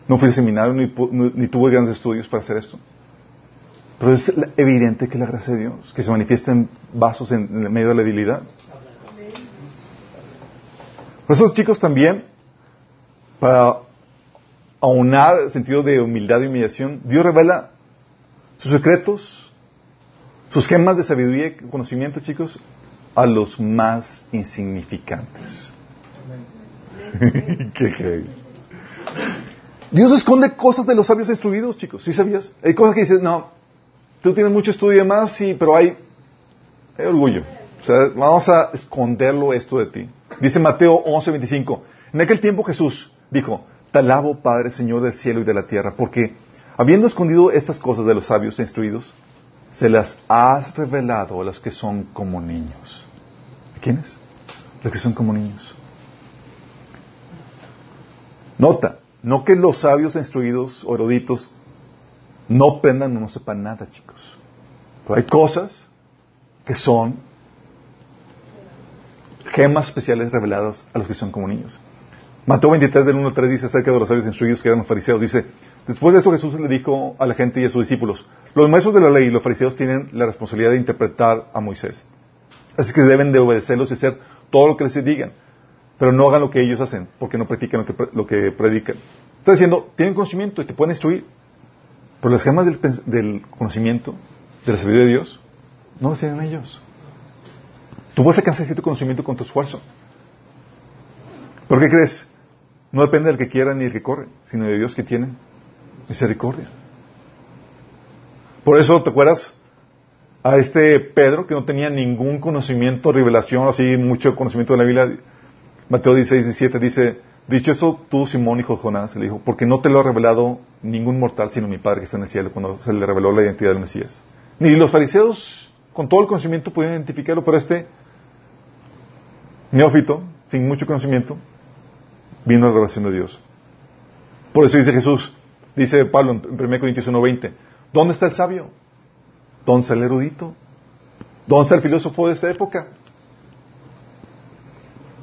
No fui al seminario ni, ni tuve grandes estudios para hacer esto. Pero es evidente que es la gracia de Dios, que se manifiesta en vasos en, el medio de la debilidad. Por eso, chicos, también, para aunar el sentido de humildad y humillación, Dios revela sus secretos, sus gemas de sabiduría y conocimiento, chicos, a los más insignificantes. Qué Dios esconde cosas de los sabios instruidos, chicos. ¿Sí sabías? Hay cosas que dices, no, tú tienes mucho estudio y demás, sí, pero hay, orgullo. O sea, vamos a esconderlo esto de ti. Dice Mateo 11:25. En aquel tiempo Jesús dijo, te alabo, Padre, Señor del cielo y de la tierra, porque habiendo escondido estas cosas de los sabios e instruidos, se las has revelado a los que son como niños. ¿Quiénes? Los que son como niños. Nota, no que los sabios e instruidos o eruditos no aprendan o no sepan nada, chicos. Pero hay cosas que son gemas especiales reveladas a los que son como niños. Mateo 23 del 1 al 3 dice acerca de los sabios instruidos que eran los fariseos. Dice, después de esto Jesús le dijo a la gente y a sus discípulos, los maestros de la ley y los fariseos tienen la responsabilidad de interpretar a Moisés. Así que deben de obedecerlos y hacer todo lo que les digan. Pero no hagan lo que ellos hacen, porque no practican lo que, lo que predican. Está diciendo, tienen conocimiento y te pueden instruir, pero las gemas del, conocimiento, de la sabiduría de Dios, no las tienen ellos. Tú puedes alcanzar cierto conocimiento con tu esfuerzo. ¿Por qué crees? No depende del que quiera ni del que corre, sino de Dios que tiene misericordia. Por eso, ¿te acuerdas? A este Pedro, que no tenía ningún conocimiento, revelación, así mucho conocimiento de la Biblia, Mateo 16, 17 dice, Dicho eso, tú, Simón, hijo de Jonás, le dijo, porque no te lo ha revelado ningún mortal, sino mi Padre que está en el cielo, cuando se le reveló la identidad del Mesías. Ni los fariseos, con todo el conocimiento, podían identificarlo, pero este neófito, sin mucho conocimiento, vino a la revelación de Dios. Por eso dice Jesús, dice Pablo en 1 Corintios 1.20, ¿dónde está el sabio? ¿Dónde está el erudito? ¿Dónde está el filósofo de esta época?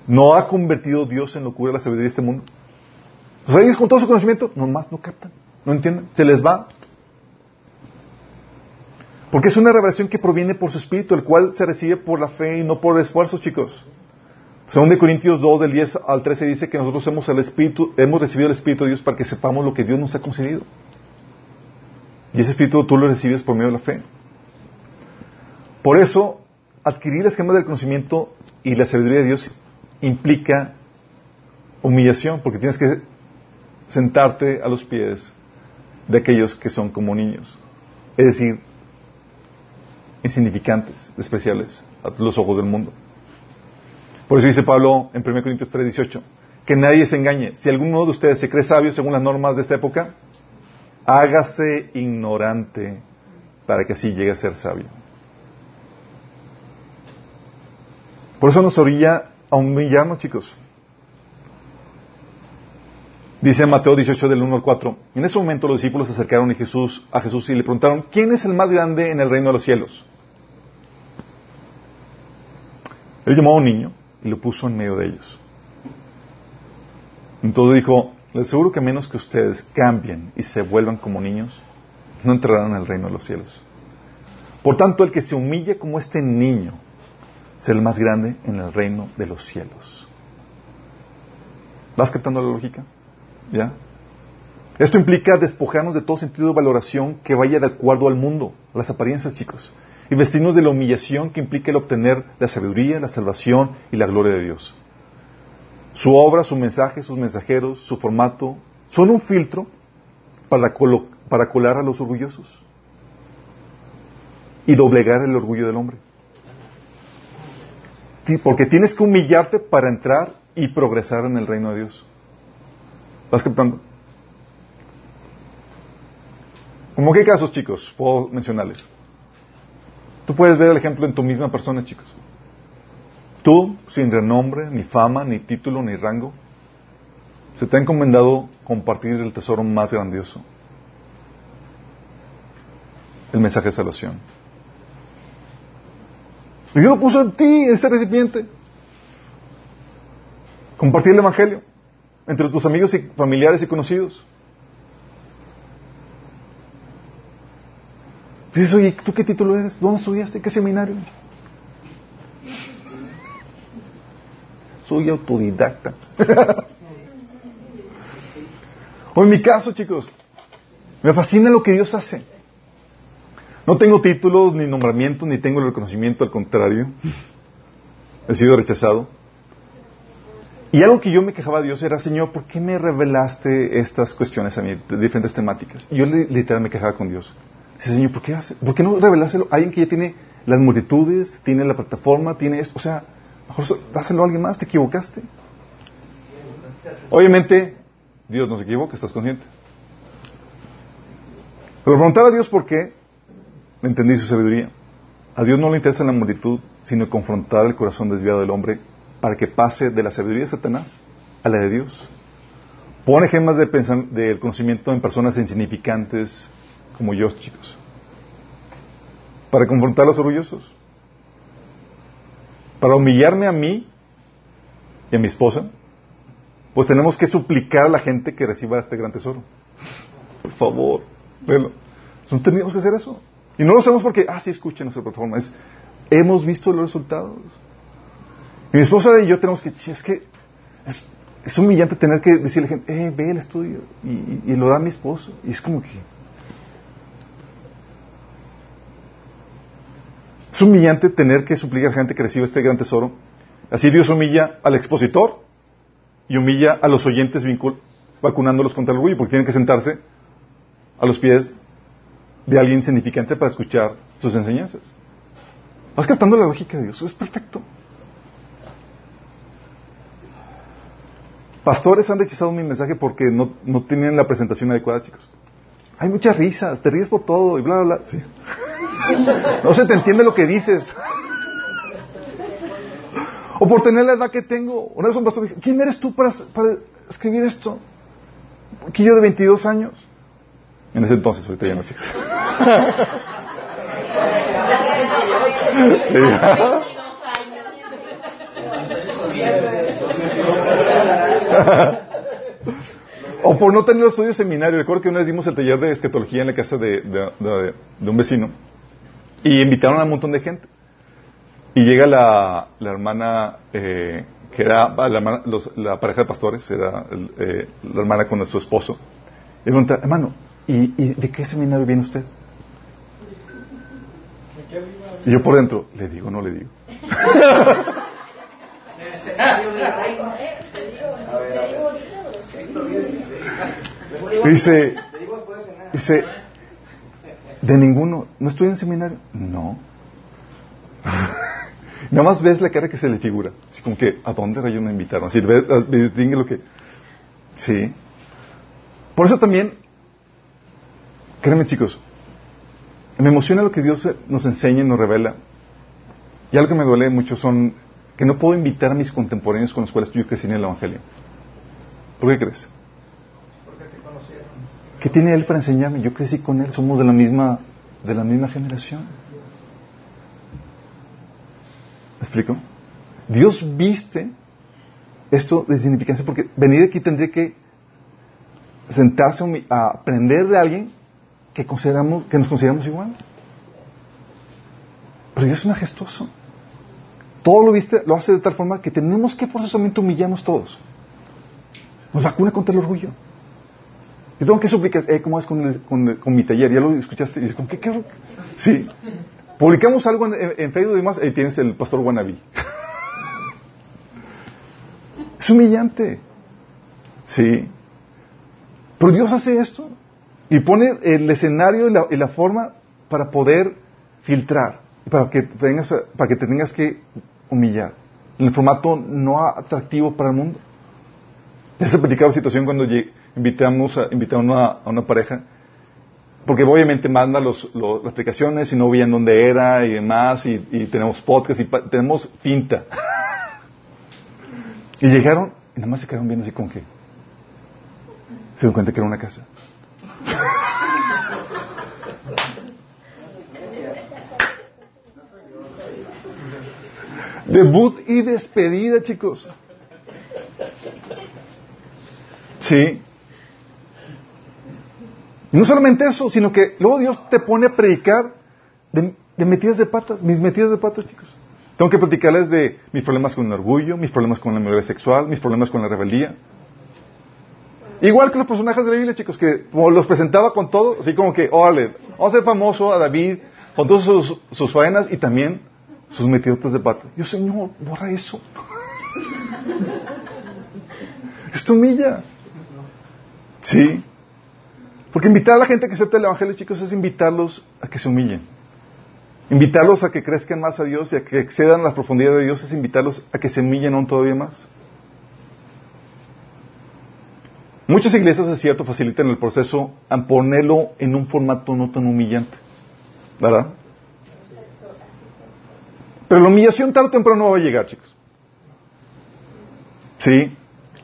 ¿No ha convertido Dios en locura la sabiduría de este mundo? Los reyes con todo su conocimiento, nomás no captan, no entienden, se les va. Porque es una revelación que proviene por su espíritu, el cual se recibe por la fe y no por esfuerzos, chicos. Según de Corintios 2, del 10 al 13, dice que nosotros hemos, el Espíritu, hemos recibido el Espíritu de Dios para que sepamos lo que Dios nos ha concedido. Y ese Espíritu tú lo recibes por medio de la fe. Por eso, adquirir el esquema del conocimiento y la sabiduría de Dios implica humillación, porque tienes que sentarte a los pies de aquellos que son como niños. Es decir, insignificantes, despreciables a los ojos del mundo. Por eso dice Pablo en 1 Corintios 3, 18, que nadie se engañe. Si alguno de ustedes se cree sabio según las normas de esta época, hágase ignorante para que así llegue a ser sabio. Por eso nos orilla a humillarnos, chicos. Dice Mateo 18 del 1 al 4. En ese momento los discípulos se acercaron a Jesús, a Jesús y le preguntaron, ¿quién es el más grande en el reino de los cielos? Él llamó a un niño y lo puso en medio de ellos. Entonces dijo, les aseguro que menos que ustedes cambien y se vuelvan como niños, no entrarán en el reino de los cielos. Por tanto, el que se humille como este niño, será el más grande en el reino de los cielos. ¿Vas captando la lógica? ¿Ya? Esto implica despojarnos de todo sentido de valoración que vaya de acuerdo al mundo, las apariencias, chicos, y vestirnos de la humillación que implica el obtener la sabiduría, la salvación y la gloria de Dios. Su obra, su mensaje, sus mensajeros, su formato, son un filtro para, para colar a los orgullosos y doblegar el orgullo del hombre. Porque tienes que humillarte para entrar y progresar en el reino de Dios. ¿Vas captando? ¿Cómo qué casos, chicos? Puedo mencionarles. Tú puedes ver el ejemplo en tu misma persona, chicos. Tú, sin renombre, ni fama, ni título, ni rango, se te ha encomendado compartir el tesoro más grandioso. El mensaje de salvación. Y Dios lo puso en ti, en ese recipiente. Compartir el Evangelio entre tus amigos y familiares y conocidos. Dices, oye, ¿tú qué título eres? ¿Dónde estudiaste? ¿Qué seminario? Soy autodidacta. o en mi caso, chicos, me fascina lo que Dios hace. No tengo títulos, ni nombramientos, ni tengo el reconocimiento, al contrario. He sido rechazado. Y algo que yo me quejaba a Dios era, Señor, ¿por qué me revelaste estas cuestiones a mí, de diferentes temáticas? Yo literalmente me quejaba con Dios. Dice, Señor, ¿por qué, hace, ¿por qué no revelárselo a alguien que ya tiene las multitudes, tiene la plataforma, tiene esto? O sea, mejor dáselo a alguien más, te equivocaste. Obviamente, Dios no se equivoca, estás consciente. Pero preguntar a Dios por qué, entendí su sabiduría. A Dios no le interesa la multitud, sino confrontar el corazón desviado del hombre para que pase de la sabiduría de Satanás a la de Dios. Pone gemas de del conocimiento en personas insignificantes como yo, chicos. Para confrontar a los orgullosos. Para humillarme a mí y a mi esposa, pues tenemos que suplicar a la gente que reciba este gran tesoro. Por favor, velo. Tenemos que hacer eso. Y no lo hacemos porque, ah, sí, escuchen nuestra plataforma. Es, hemos visto los resultados. Y mi esposa y yo tenemos que, es que es, humillante tener que decirle a la gente, eh, ve el estudio. Y, lo da mi esposo. Y es como que... Es humillante tener que suplicar a gente que reciba este gran tesoro. Así Dios humilla al expositor y humilla a los oyentes vacunándolos contra el orgullo, porque tienen que sentarse a los pies de alguien significante para escuchar sus enseñanzas. Vas captando la lógica de Dios, es perfecto. Pastores han rechazado mi mensaje porque no, no tienen la presentación adecuada, chicos. Hay muchas risas, te ríes por todo y bla, bla, bla. Sí. No se te entiende lo que dices. O por tener la edad que tengo. Una vez un pastor dijo, ¿quién eres tú para, para escribir esto? Aquí yo de 22 años. En ese entonces, ahorita ya no, chicos. o por no tener los estudios seminario. Recuerdo que una vez dimos el taller de escatología en la casa de, un vecino y invitaron a un montón de gente. Y llega la, hermana eh, que era la, hermana- los- la pareja de pastores, era el, eh, la hermana con su esposo. Y le pregunta, hermano, ¿y, y de qué seminario viene usted? Y yo por dentro, ¿le digo no le digo? Dice, dice, de ninguno, ¿no estoy en seminario? No. Nada más ves la cara que se le figura. Así como que, ¿a dónde rayos me invitaron? Así, ves, distingue lo que... Sí. Por eso también, créanme chicos, me emociona lo que Dios nos enseña y nos revela. Y algo que me duele mucho son que no puedo invitar a mis contemporáneos con los cuales yo crecí en el Evangelio. ¿Por qué crees? ¿Qué tiene él para enseñarme? Yo crecí con él, somos de la misma, de la misma generación. ¿Me explico? Dios viste esto de significancia porque venir aquí tendría que sentarse a aprender de alguien que consideramos, que nos consideramos igual. Pero Dios es majestuoso. Todo lo viste, lo hace de tal forma que tenemos que forzosamente humillarnos todos. Nos vacuna contra el orgullo. Yo tengo que suplicar, eh, ¿cómo es con, mi taller? ¿Ya lo escuchaste? Y ¿con qué? qué? Sí. Publicamos algo en, en- Facebook y demás, ahí tienes el pastor Wannabe. es humillante. Sí. Pero Dios hace esto y pone el escenario y la, forma para poder filtrar, para que, tengas, para que te tengas que humillar. En el formato no atractivo para el mundo. Ya se platicaba la situación cuando lle- invitamos a, invitamos a, una pareja, porque obviamente manda los, los- las aplicaciones y no veían dónde era y demás, y, tenemos podcast y pa- tenemos finta. y llegaron y nada más se quedaron viendo así como que se dieron cuenta que era una casa. Debut y despedida, chicos. Sí. Y no solamente eso, sino que luego Dios te pone a predicar de, metidas de patas, mis metidas de patas, chicos. Tengo que platicarles de mis problemas con el orgullo, mis problemas con la inmoralidad sexual, mis problemas con la rebeldía. Igual que los personajes de la Biblia, chicos, que los presentaba con todo, así como que, órale, vamos a hacer famoso a David con todas sus, faenas y también sus metidotas de pata. Yo, Señor, borra eso. Esto humilla. Sí. Porque invitar a la gente que acepte el Evangelio, chicos, es invitarlos a que se humillen. Invitarlos a que crezcan más a Dios y a que excedan las profundidades de Dios es invitarlos a que se humillen aún todavía más. Muchas iglesias, es cierto, facilitan el proceso a ponerlo en un formato no tan humillante. ¿Verdad? Pero la humillación tarde o temprano no va a llegar, chicos. Sí,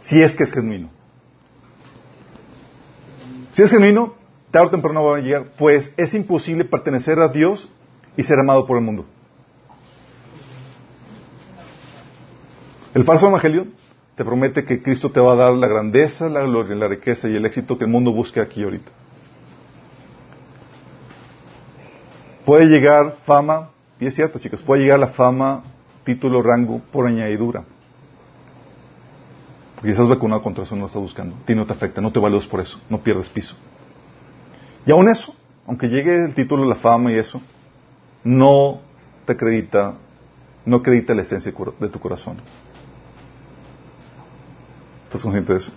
si es que es genuino. Si es genuino, tarde o temprano va a llegar, pues es imposible pertenecer a Dios y ser amado por el mundo. El falso evangelio te promete que Cristo te va a dar la grandeza, la gloria, la riqueza y el éxito que el mundo busca aquí ahorita. Puede llegar fama, y es cierto chicos, puede llegar la fama, título, rango por añadidura. Porque estás vacunado contra eso, no lo estás buscando. A ti no te afecta, no te vales por eso, no pierdes piso. Y aún eso, aunque llegue el título, la fama y eso, no te acredita, no acredita la esencia de tu corazón. ¿Estás consciente de eso?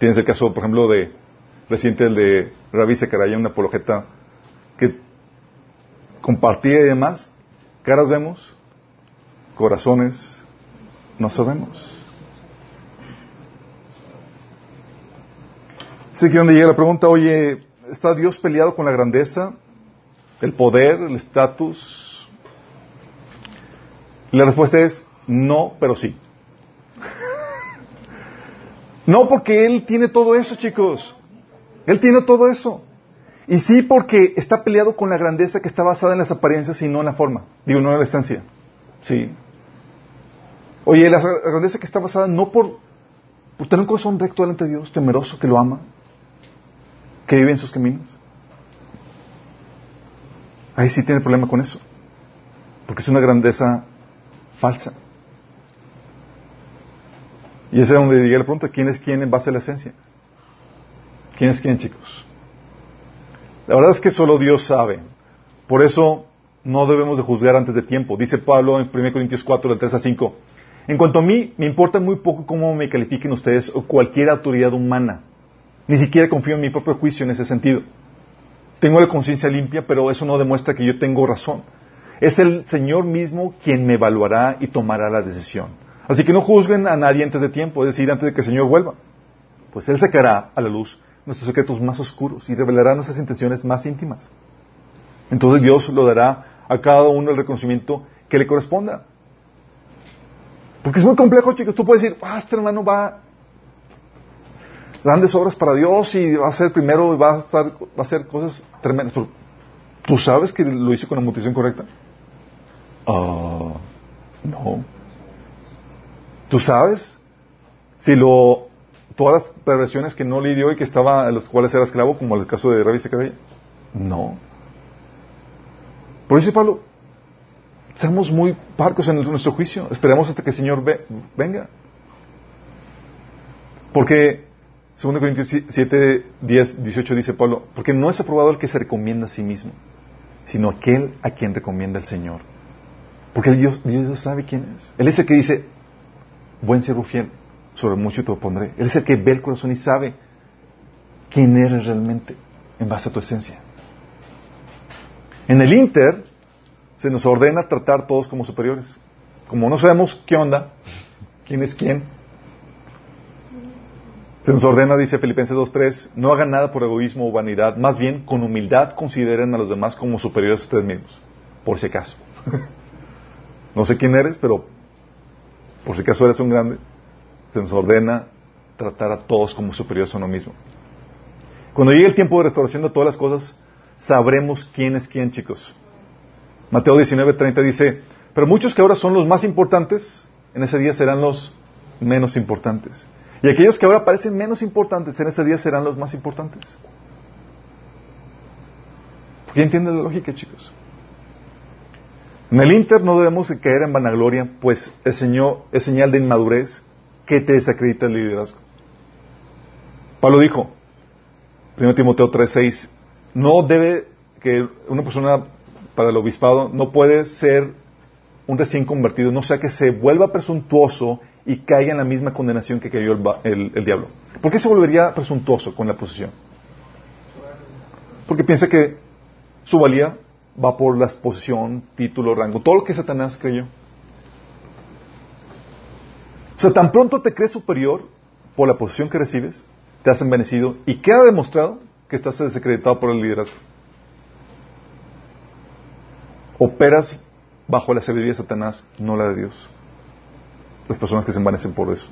Tienes el caso, por ejemplo, de reciente el de Ravi Sekaraya, una apologeta que compartía y demás. Caras vemos, corazones no sabemos. Así que donde llega la pregunta, oye, ¿está Dios peleado con la grandeza, el poder, el estatus? La respuesta es no, pero sí. No porque Él tiene todo eso, chicos. Él tiene todo eso. Y sí porque está peleado con la grandeza que está basada en las apariencias y no en la forma. Digo, no en la esencia. Sí. Oye, la grandeza que está basada no por, por tener un corazón recto delante de Dios, temeroso, que lo ama, que vive en sus caminos. Ahí sí tiene problema con eso. Porque es una grandeza falsa. Y ese es donde llegué la pregunta, ¿quién es quién en base a la esencia? ¿Quién es quién, chicos? La verdad es que solo Dios sabe. Por eso no debemos de juzgar antes de tiempo. Dice Pablo en 1 Corintios 4, del 3 a 5. En cuanto a mí, me importa muy poco cómo me califiquen ustedes o cualquier autoridad humana. Ni siquiera confío en mi propio juicio en ese sentido. Tengo la conciencia limpia, pero eso no demuestra que yo tengo razón. Es el Señor mismo quien me evaluará y tomará la decisión. Así que no juzguen a nadie antes de tiempo, es decir, antes de que el Señor vuelva. Pues Él sacará a la luz nuestros secretos más oscuros y revelará nuestras intenciones más íntimas. Entonces Dios lo dará a cada uno el reconocimiento que le corresponda. Porque es muy complejo, chicos. Tú puedes decir, ah, este hermano va grandes obras para Dios y va a ser primero y va a estar, va a hacer cosas tremendas. ¿Tú sabes que lo hizo con la motivación correcta? Ah, no. ¿Tú sabes? Si lo todas las perversiones que no lidió y que estaba en las cuales era esclavo, como el caso de Rabbi Zechariah? No. Por eso, Pablo, seamos muy parcos en nuestro juicio. Esperemos hasta que el Señor venga. Porque, 2 Corintios 7, 10, 18 dice Pablo, porque no es aprobado el que se recomienda a sí mismo, sino aquel a quien recomienda el Señor. Porque Dios, sabe quién es. Él es el que dice, buen siervo fiel, sobre mucho te pondré. Él es el que ve el corazón y sabe quién eres realmente en base a tu esencia. En el Inter se nos ordena tratar todos como superiores. Como no sabemos qué onda, quién es quién, se nos ordena, dice Filipenses 2.3, no hagan nada por egoísmo o vanidad, más bien con humildad consideren a los demás como superiores a ustedes mismos, por si acaso. no sé quién eres, pero por si acaso eres un grande, se nos ordena tratar a todos como superiores a uno mismo. Cuando llegue el tiempo de restauración de todas las cosas, sabremos quién es quién, chicos. Mateo 19:30 dice, pero muchos que ahora son los más importantes, en ese día serán los menos importantes. Y aquellos que ahora parecen menos importantes, en ese día serán los más importantes. ¿Por qué entienden la lógica, chicos? En el Inter no debemos caer en vanagloria, pues el Señor es señal de inmadurez que te desacredita el liderazgo. Pablo dijo, 1 Timoteo 3:6, no debe que una persona para el obispado no puede ser un recién convertido, no sea que se vuelva presuntuoso y caiga en la misma condenación que cayó el, diablo. ¿Por qué se volvería presuntuoso con la posición? Porque piensa que su valía va por la posición, título, rango, todo lo que Satanás creyó. O sea, tan pronto te crees superior por la posición que recibes, te has envenecido y queda demostrado que estás desacreditado por el liderazgo. Operas bajo la sabiduría de Satanás, no la de Dios. Las personas que se envanecen por eso.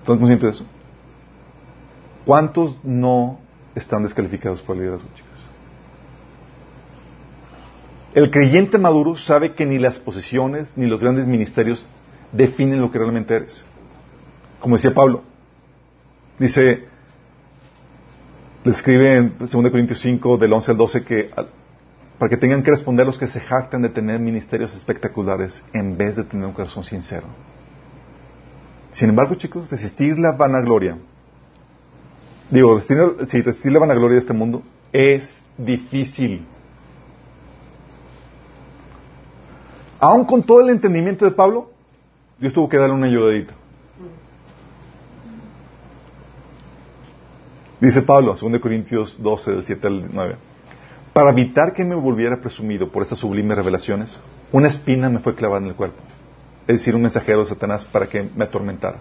¿Estás consciente de eso? ¿Cuántos no están descalificados por el liderazgo, chicos? El creyente maduro sabe que ni las posiciones ni los grandes ministerios definen lo que realmente eres. Como decía Pablo, dice, le escribe en 2 Corintios 5, del 11 al 12, que para que tengan que responder los que se jactan de tener ministerios espectaculares en vez de tener un corazón sincero. Sin embargo, chicos, resistir la vanagloria, digo, resistir, resistir la vanagloria de este mundo es difícil. Aún con todo el entendimiento de Pablo, Dios tuvo que darle una ayudadita. Dice Pablo, 2 Corintios 12, del 7 al 9. Para evitar que me volviera presumido por estas sublimes revelaciones, una espina me fue clavada en el cuerpo, es decir, un mensajero de Satanás para que me atormentara.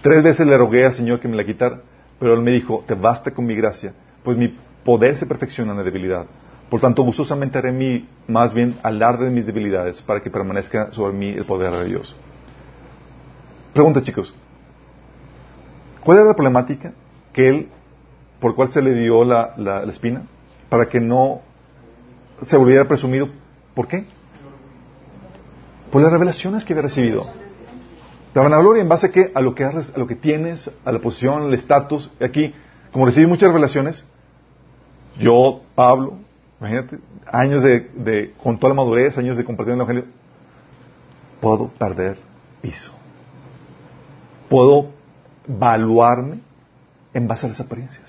Tres veces le rogué al Señor que me la quitara, pero Él me dijo, te basta con mi gracia, pues mi poder se perfecciona en la debilidad. Por tanto, gustosamente haré mi, más bien alarde de mis debilidades para que permanezca sobre mí el poder de Dios. Pregunta, chicos. ¿Cuál era la problemática que él, por cual se le dio la, la, espina? Para que no se volviera presumido. ¿Por qué? Por las revelaciones que había recibido. La vanagloria en base a qué? A lo que, a lo que tienes, a la posición, al estatus. Aquí, como recibí muchas revelaciones, yo, Pablo, Imagínate, años de, con toda la madurez, años de compartir el Evangelio, puedo perder piso. puedo evaluarme en base a las apariencias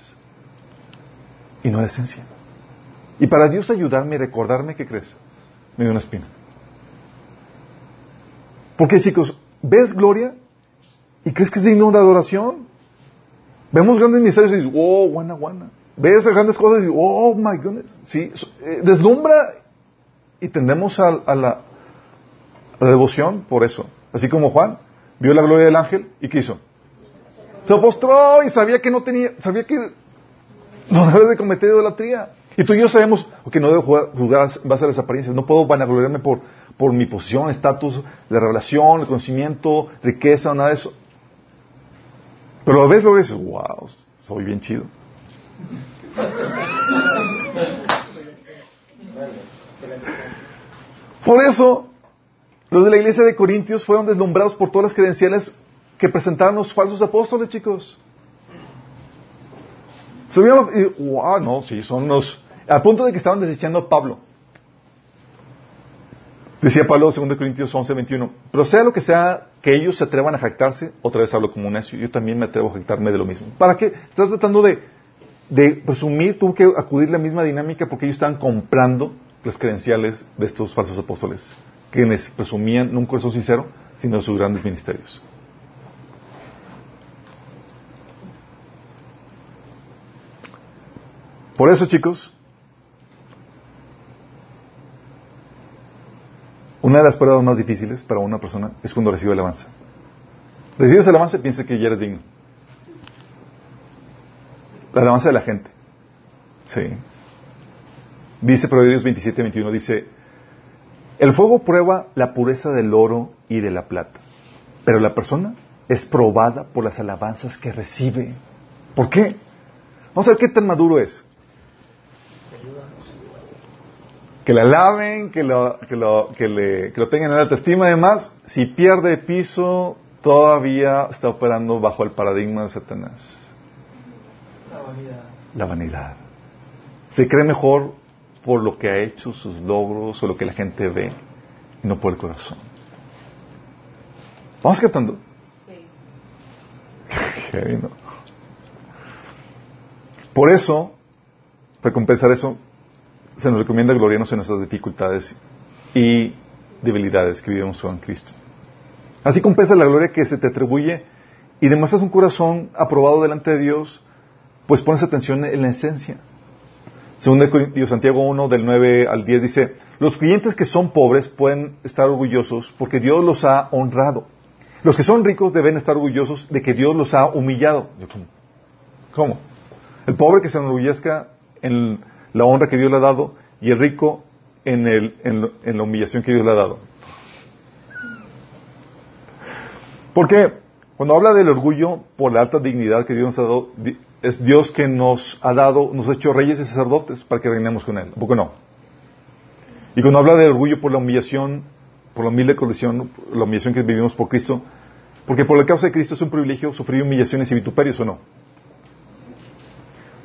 y no a la esencia. Y para Dios ayudarme y recordarme, ¿qué crees? Me dio una espina. Porque chicos, ves gloria y crees que es digno de adoración. Vemos grandes misterios y dices, oh, guana, guana. Ves grandes cosas y dices, oh, my goodness. Sí, eh, deslumbra y tendemos a, la, devoción por eso. Así como Juan vio la gloria del ángel y ¿qué hizo? Se postró y sabía que no tenía, sabía que no debe de cometer idolatría. Y tú y yo sabemos que no debo jugar, jugar base a las apariencias. No puedo vanagloriarme por, por mi posición, estatus de revelación, el conocimiento, riqueza, nada de eso. Pero a veces lo ves, wow, soy bien chido. Por eso, los de la iglesia de Corintios fueron deslumbrados por todas las credenciales que presentaban los falsos apóstoles, chicos. Subieron y, wow, no, sí, son los, al punto de que estaban desechando a Pablo. Decía Pablo, 2 Corintios 11, 21, pero sea lo que sea que ellos se atrevan a jactarse, otra vez hablo como un necio, yo también me atrevo a jactarme de lo mismo. ¿Para qué? Estás tratando de, presumir, tuvo que acudir la misma dinámica porque ellos estaban comprando las credenciales de estos falsos apóstoles, quienes presumían no un corazón sincero, sino sus grandes ministerios. Por eso, chicos, una de las pruebas más difíciles para una persona es cuando recibe el avance. Recibes el avance, piensa que ya eres digno. La alabanza de la gente. Sí. Dice Proverbios 27, 21, dice, el fuego prueba la pureza del oro y de la plata, pero la persona es probada por las alabanzas que recibe. ¿Por qué? Vamos a ver qué tan maduro es. Que la alaben, que lo, que lo, que le, que lo tengan en alta estima. Además, si pierde piso, todavía está operando bajo el paradigma de Satanás. La vanidad. La vanidad. Se cree mejor por lo que ha hecho, sus logros o lo que la gente ve, y no por el corazón. ¿Vamos captando? Sí. Por eso, para compensar eso, se nos recomienda gloriarnos en nuestras dificultades y debilidades que vivimos en Cristo. Así compensa la gloria que se te atribuye y demuestras un corazón aprobado delante de Dios, pues pones atención en la esencia. Según Santiago 1, del 9 al 10, dice, los creyentes que son pobres pueden estar orgullosos porque Dios los ha honrado. Los que son ricos deben estar orgullosos de que Dios los ha humillado. ¿cómo? El pobre que se enorgullezca en la honra que Dios le ha dado y el rico en, la humillación que Dios le ha dado. Porque cuando habla del orgullo por la alta dignidad que Dios nos ha dado, es Dios que nos ha dado, nos ha hecho reyes y sacerdotes para que reinemos con Él. ¿Un poco no? Y cuando habla del orgullo por la humillación, por la humilde condición, la humillación que vivimos por Cristo, porque por la causa de Cristo es un privilegio sufrir humillaciones y vituperios o no.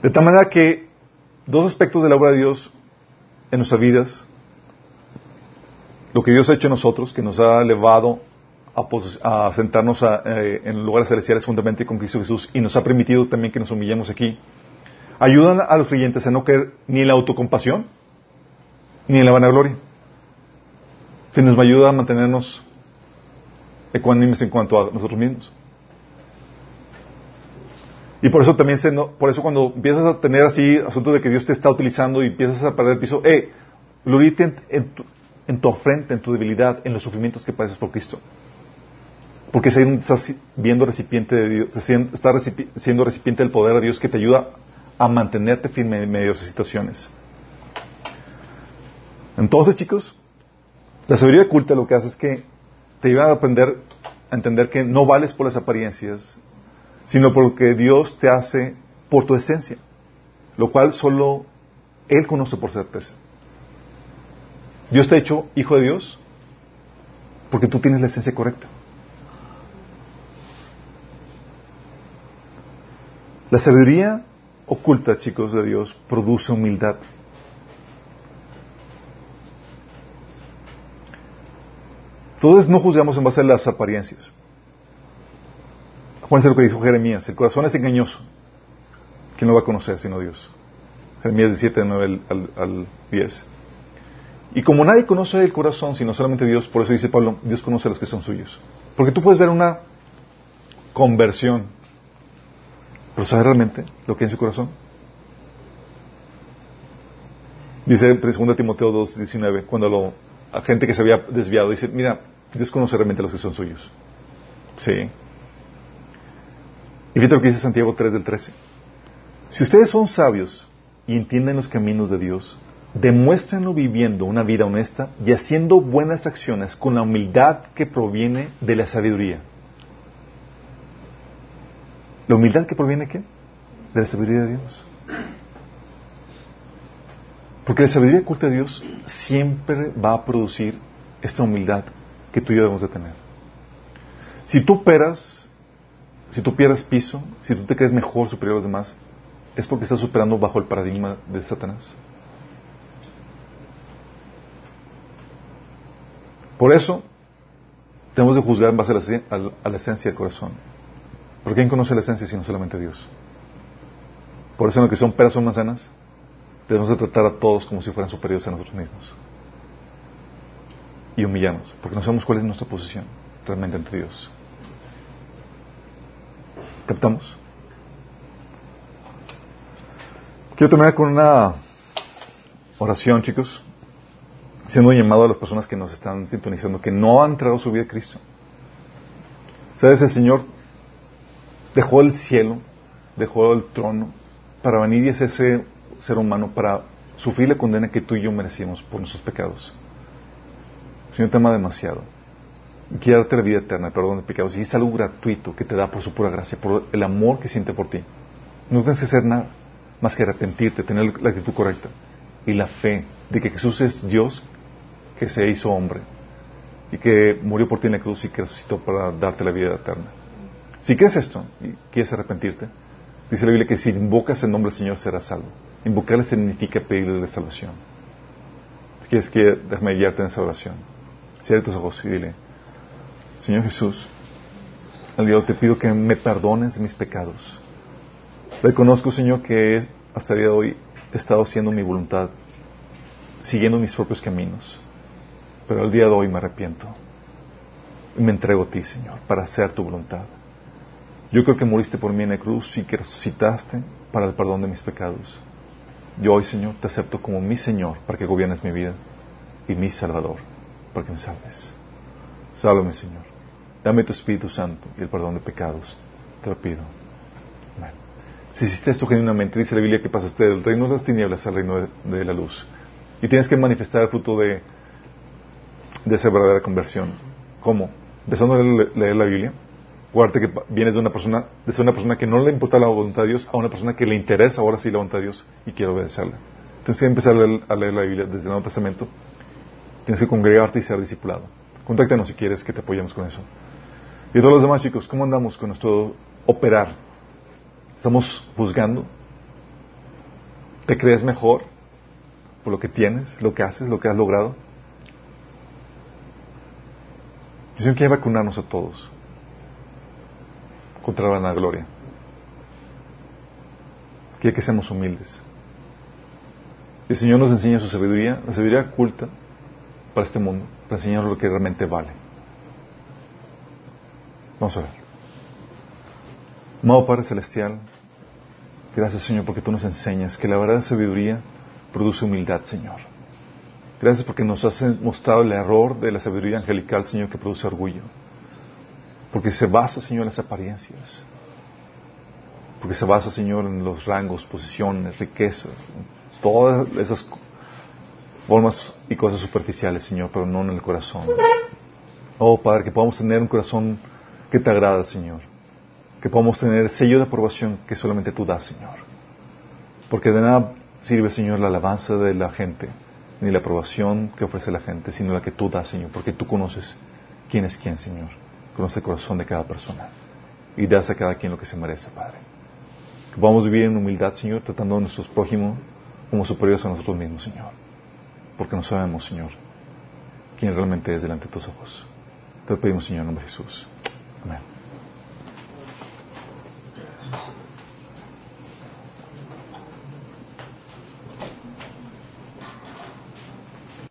De tal manera que dos aspectos de la obra de Dios en nuestras vidas, lo que Dios ha hecho en nosotros, que nos ha elevado a, a sentarnos a, eh, en lugares celestiales juntamente con Cristo Jesús y nos ha permitido también que nos humillemos aquí, ayudan a los creyentes a no caer ni en la autocompasión ni en la vanagloria, sino nos ayuda a mantenernos ecuánimes en cuanto a nosotros mismos. Y por eso también, se no- por eso cuando empiezas a tener así asuntos de que Dios te está utilizando y empiezas a perder el piso, eh, glorite en, en tu, en tu ofrenda, en tu debilidad, en los sufrimientos que padeces por Cristo. Porque estás viendo recipiente de Dios, estás siendo recipiente del poder de Dios que te ayuda a mantenerte firme en medio de esas situaciones. Entonces, chicos, la sabiduría oculta lo que hace es que te ayuda a aprender a entender que no vales por las apariencias, sino por lo que Dios te hace por tu esencia, lo cual solo Él conoce por certeza. Dios te ha hecho hijo de Dios porque tú tienes la esencia correcta. La sabiduría oculta, chicos, de Dios produce humildad. Entonces no juzgamos en base a las apariencias. Acuérdense lo que dijo Jeremías, el corazón es engañoso. ¿Quién lo va a conocer sino Dios? Jeremías 17, 9 al, al 10. Y como nadie conoce el corazón, sino solamente Dios, por eso dice Pablo, Dios conoce a los que son suyos. Porque tú puedes ver una conversión, pero ¿sabes realmente lo que hay en su corazón? Dice en 2 Timoteo 2, 19, cuando lo, a gente que se había desviado, dice, mira, Dios conoce realmente a los que son suyos. Sí. Y fíjate lo que dice Santiago 3 del 13. Si ustedes son sabios y entienden los caminos de Dios, demuéstrenlo viviendo una vida honesta y haciendo buenas acciones con la humildad que proviene de la sabiduría. ¿La humildad que proviene de qué? De la sabiduría de Dios. Porque la sabiduría oculta de Dios siempre va a producir esta humildad que tú y yo debemos de tener. Si tú operas, si tú pierdes piso, si tú te crees mejor, superior a los demás, es porque estás superando bajo el paradigma de Satanás. Por eso, tenemos de juzgar en base a la, a la esencia del corazón. Porque ¿quién conoce la esencia sino solamente Dios? Por eso en lo que son peras o manzanas, debemos de tratar a todos como si fueran superiores a nosotros mismos. Y humillarnos, porque no sabemos cuál es nuestra posición realmente ante Dios. ¿Captamos? Quiero terminar con una oración, chicos, siendo un llamado a las personas que nos están sintonizando, que no han entregado su vida a Cristo. ¿Sabes? El Señor dejó el cielo, dejó el trono para venir y ese ser humano para sufrir la condena que tú y yo merecimos por nuestros pecados. Señor te ama demasiado. Quiere darte la vida eterna, perdón de pecados. Y es algo gratuito que te da por su pura gracia, por el amor que siente por ti. No tienes que hacer nada más que arrepentirte, tener la actitud correcta y la fe de que Jesús es Dios que se hizo hombre y que murió por ti en la cruz y que resucitó para darte la vida eterna. Si crees esto y quieres arrepentirte, dice la Biblia que si invocas el nombre del Señor serás salvo. Invocarle significa pedirle la salvación. ¿Quieres que déjame guiarte en esa oración? Cierra tus ojos y dile, Señor Jesús, al día te pido que me perdones mis pecados. Reconozco, Señor, que hasta el día de hoy he estado haciendo mi voluntad, siguiendo mis propios caminos. Pero el día de hoy me arrepiento. Y me entrego a ti, Señor, para hacer tu voluntad. Yo creo que moriste por mí en la cruz y que resucitaste para el perdón de mis pecados. Yo hoy, Señor, te acepto como mi Señor para que gobiernes mi vida y mi Salvador para que me salves. Sálvame, Señor. Dame tu Espíritu Santo y el perdón de pecados. Te lo pido. Si hiciste esto genuinamente, dice la Biblia que pasaste del reino de las tinieblas al reino de, la luz. Y tienes que manifestar el fruto de, de esa verdadera conversión. ¿Cómo? Empezando a leer, la Biblia. Guardate que vienes de una persona, de ser una persona que no le importa la voluntad de Dios a una persona que le interesa ahora sí la voluntad de Dios y quiere obedecerla. Entonces, que empezar a leer, a leer la Biblia desde el Nuevo Testamento. Tienes que congregarte y ser discipulado. Contáctanos si quieres que te apoyemos con eso. Y todos los demás chicos, ¿cómo andamos con nuestro operar? ¿Estamos juzgando? ¿Te crees mejor por lo que tienes, lo que haces, lo que has logrado? El Señor quiere vacunarnos a todos contra la vanagloria. Quiere que seamos humildes. El Señor nos enseña su sabiduría, la sabiduría oculta para este mundo, para enseñarnos lo que realmente vale. Vamos a ver. Amado Padre Celestial, gracias Señor porque tú nos enseñas que la verdadera sabiduría produce humildad, Señor. Gracias porque nos has mostrado el error de la sabiduría angelical, Señor, que produce orgullo. Porque se basa, Señor, en las apariencias. Porque se basa, Señor, en los rangos, posiciones, riquezas, todas esas formas y cosas superficiales, Señor, pero no en el corazón. Oh, Padre, que podamos tener un corazón que te agrada, Señor. Que podamos tener el sello de aprobación que solamente tú das, Señor. Porque de nada sirve, Señor, la alabanza de la gente, ni la aprobación que ofrece la gente, sino la que tú das, Señor, porque tú conoces quién es quién, Señor. Conoces el corazón de cada persona y das a cada quien lo que se merece, Padre. Que podamos vivir en humildad, Señor, tratando a nuestros prójimos como superiores a nosotros mismos, Señor. Porque no sabemos, Señor, quién realmente es delante de tus ojos. Te lo pedimos, Señor, en nombre de Jesús. Amén.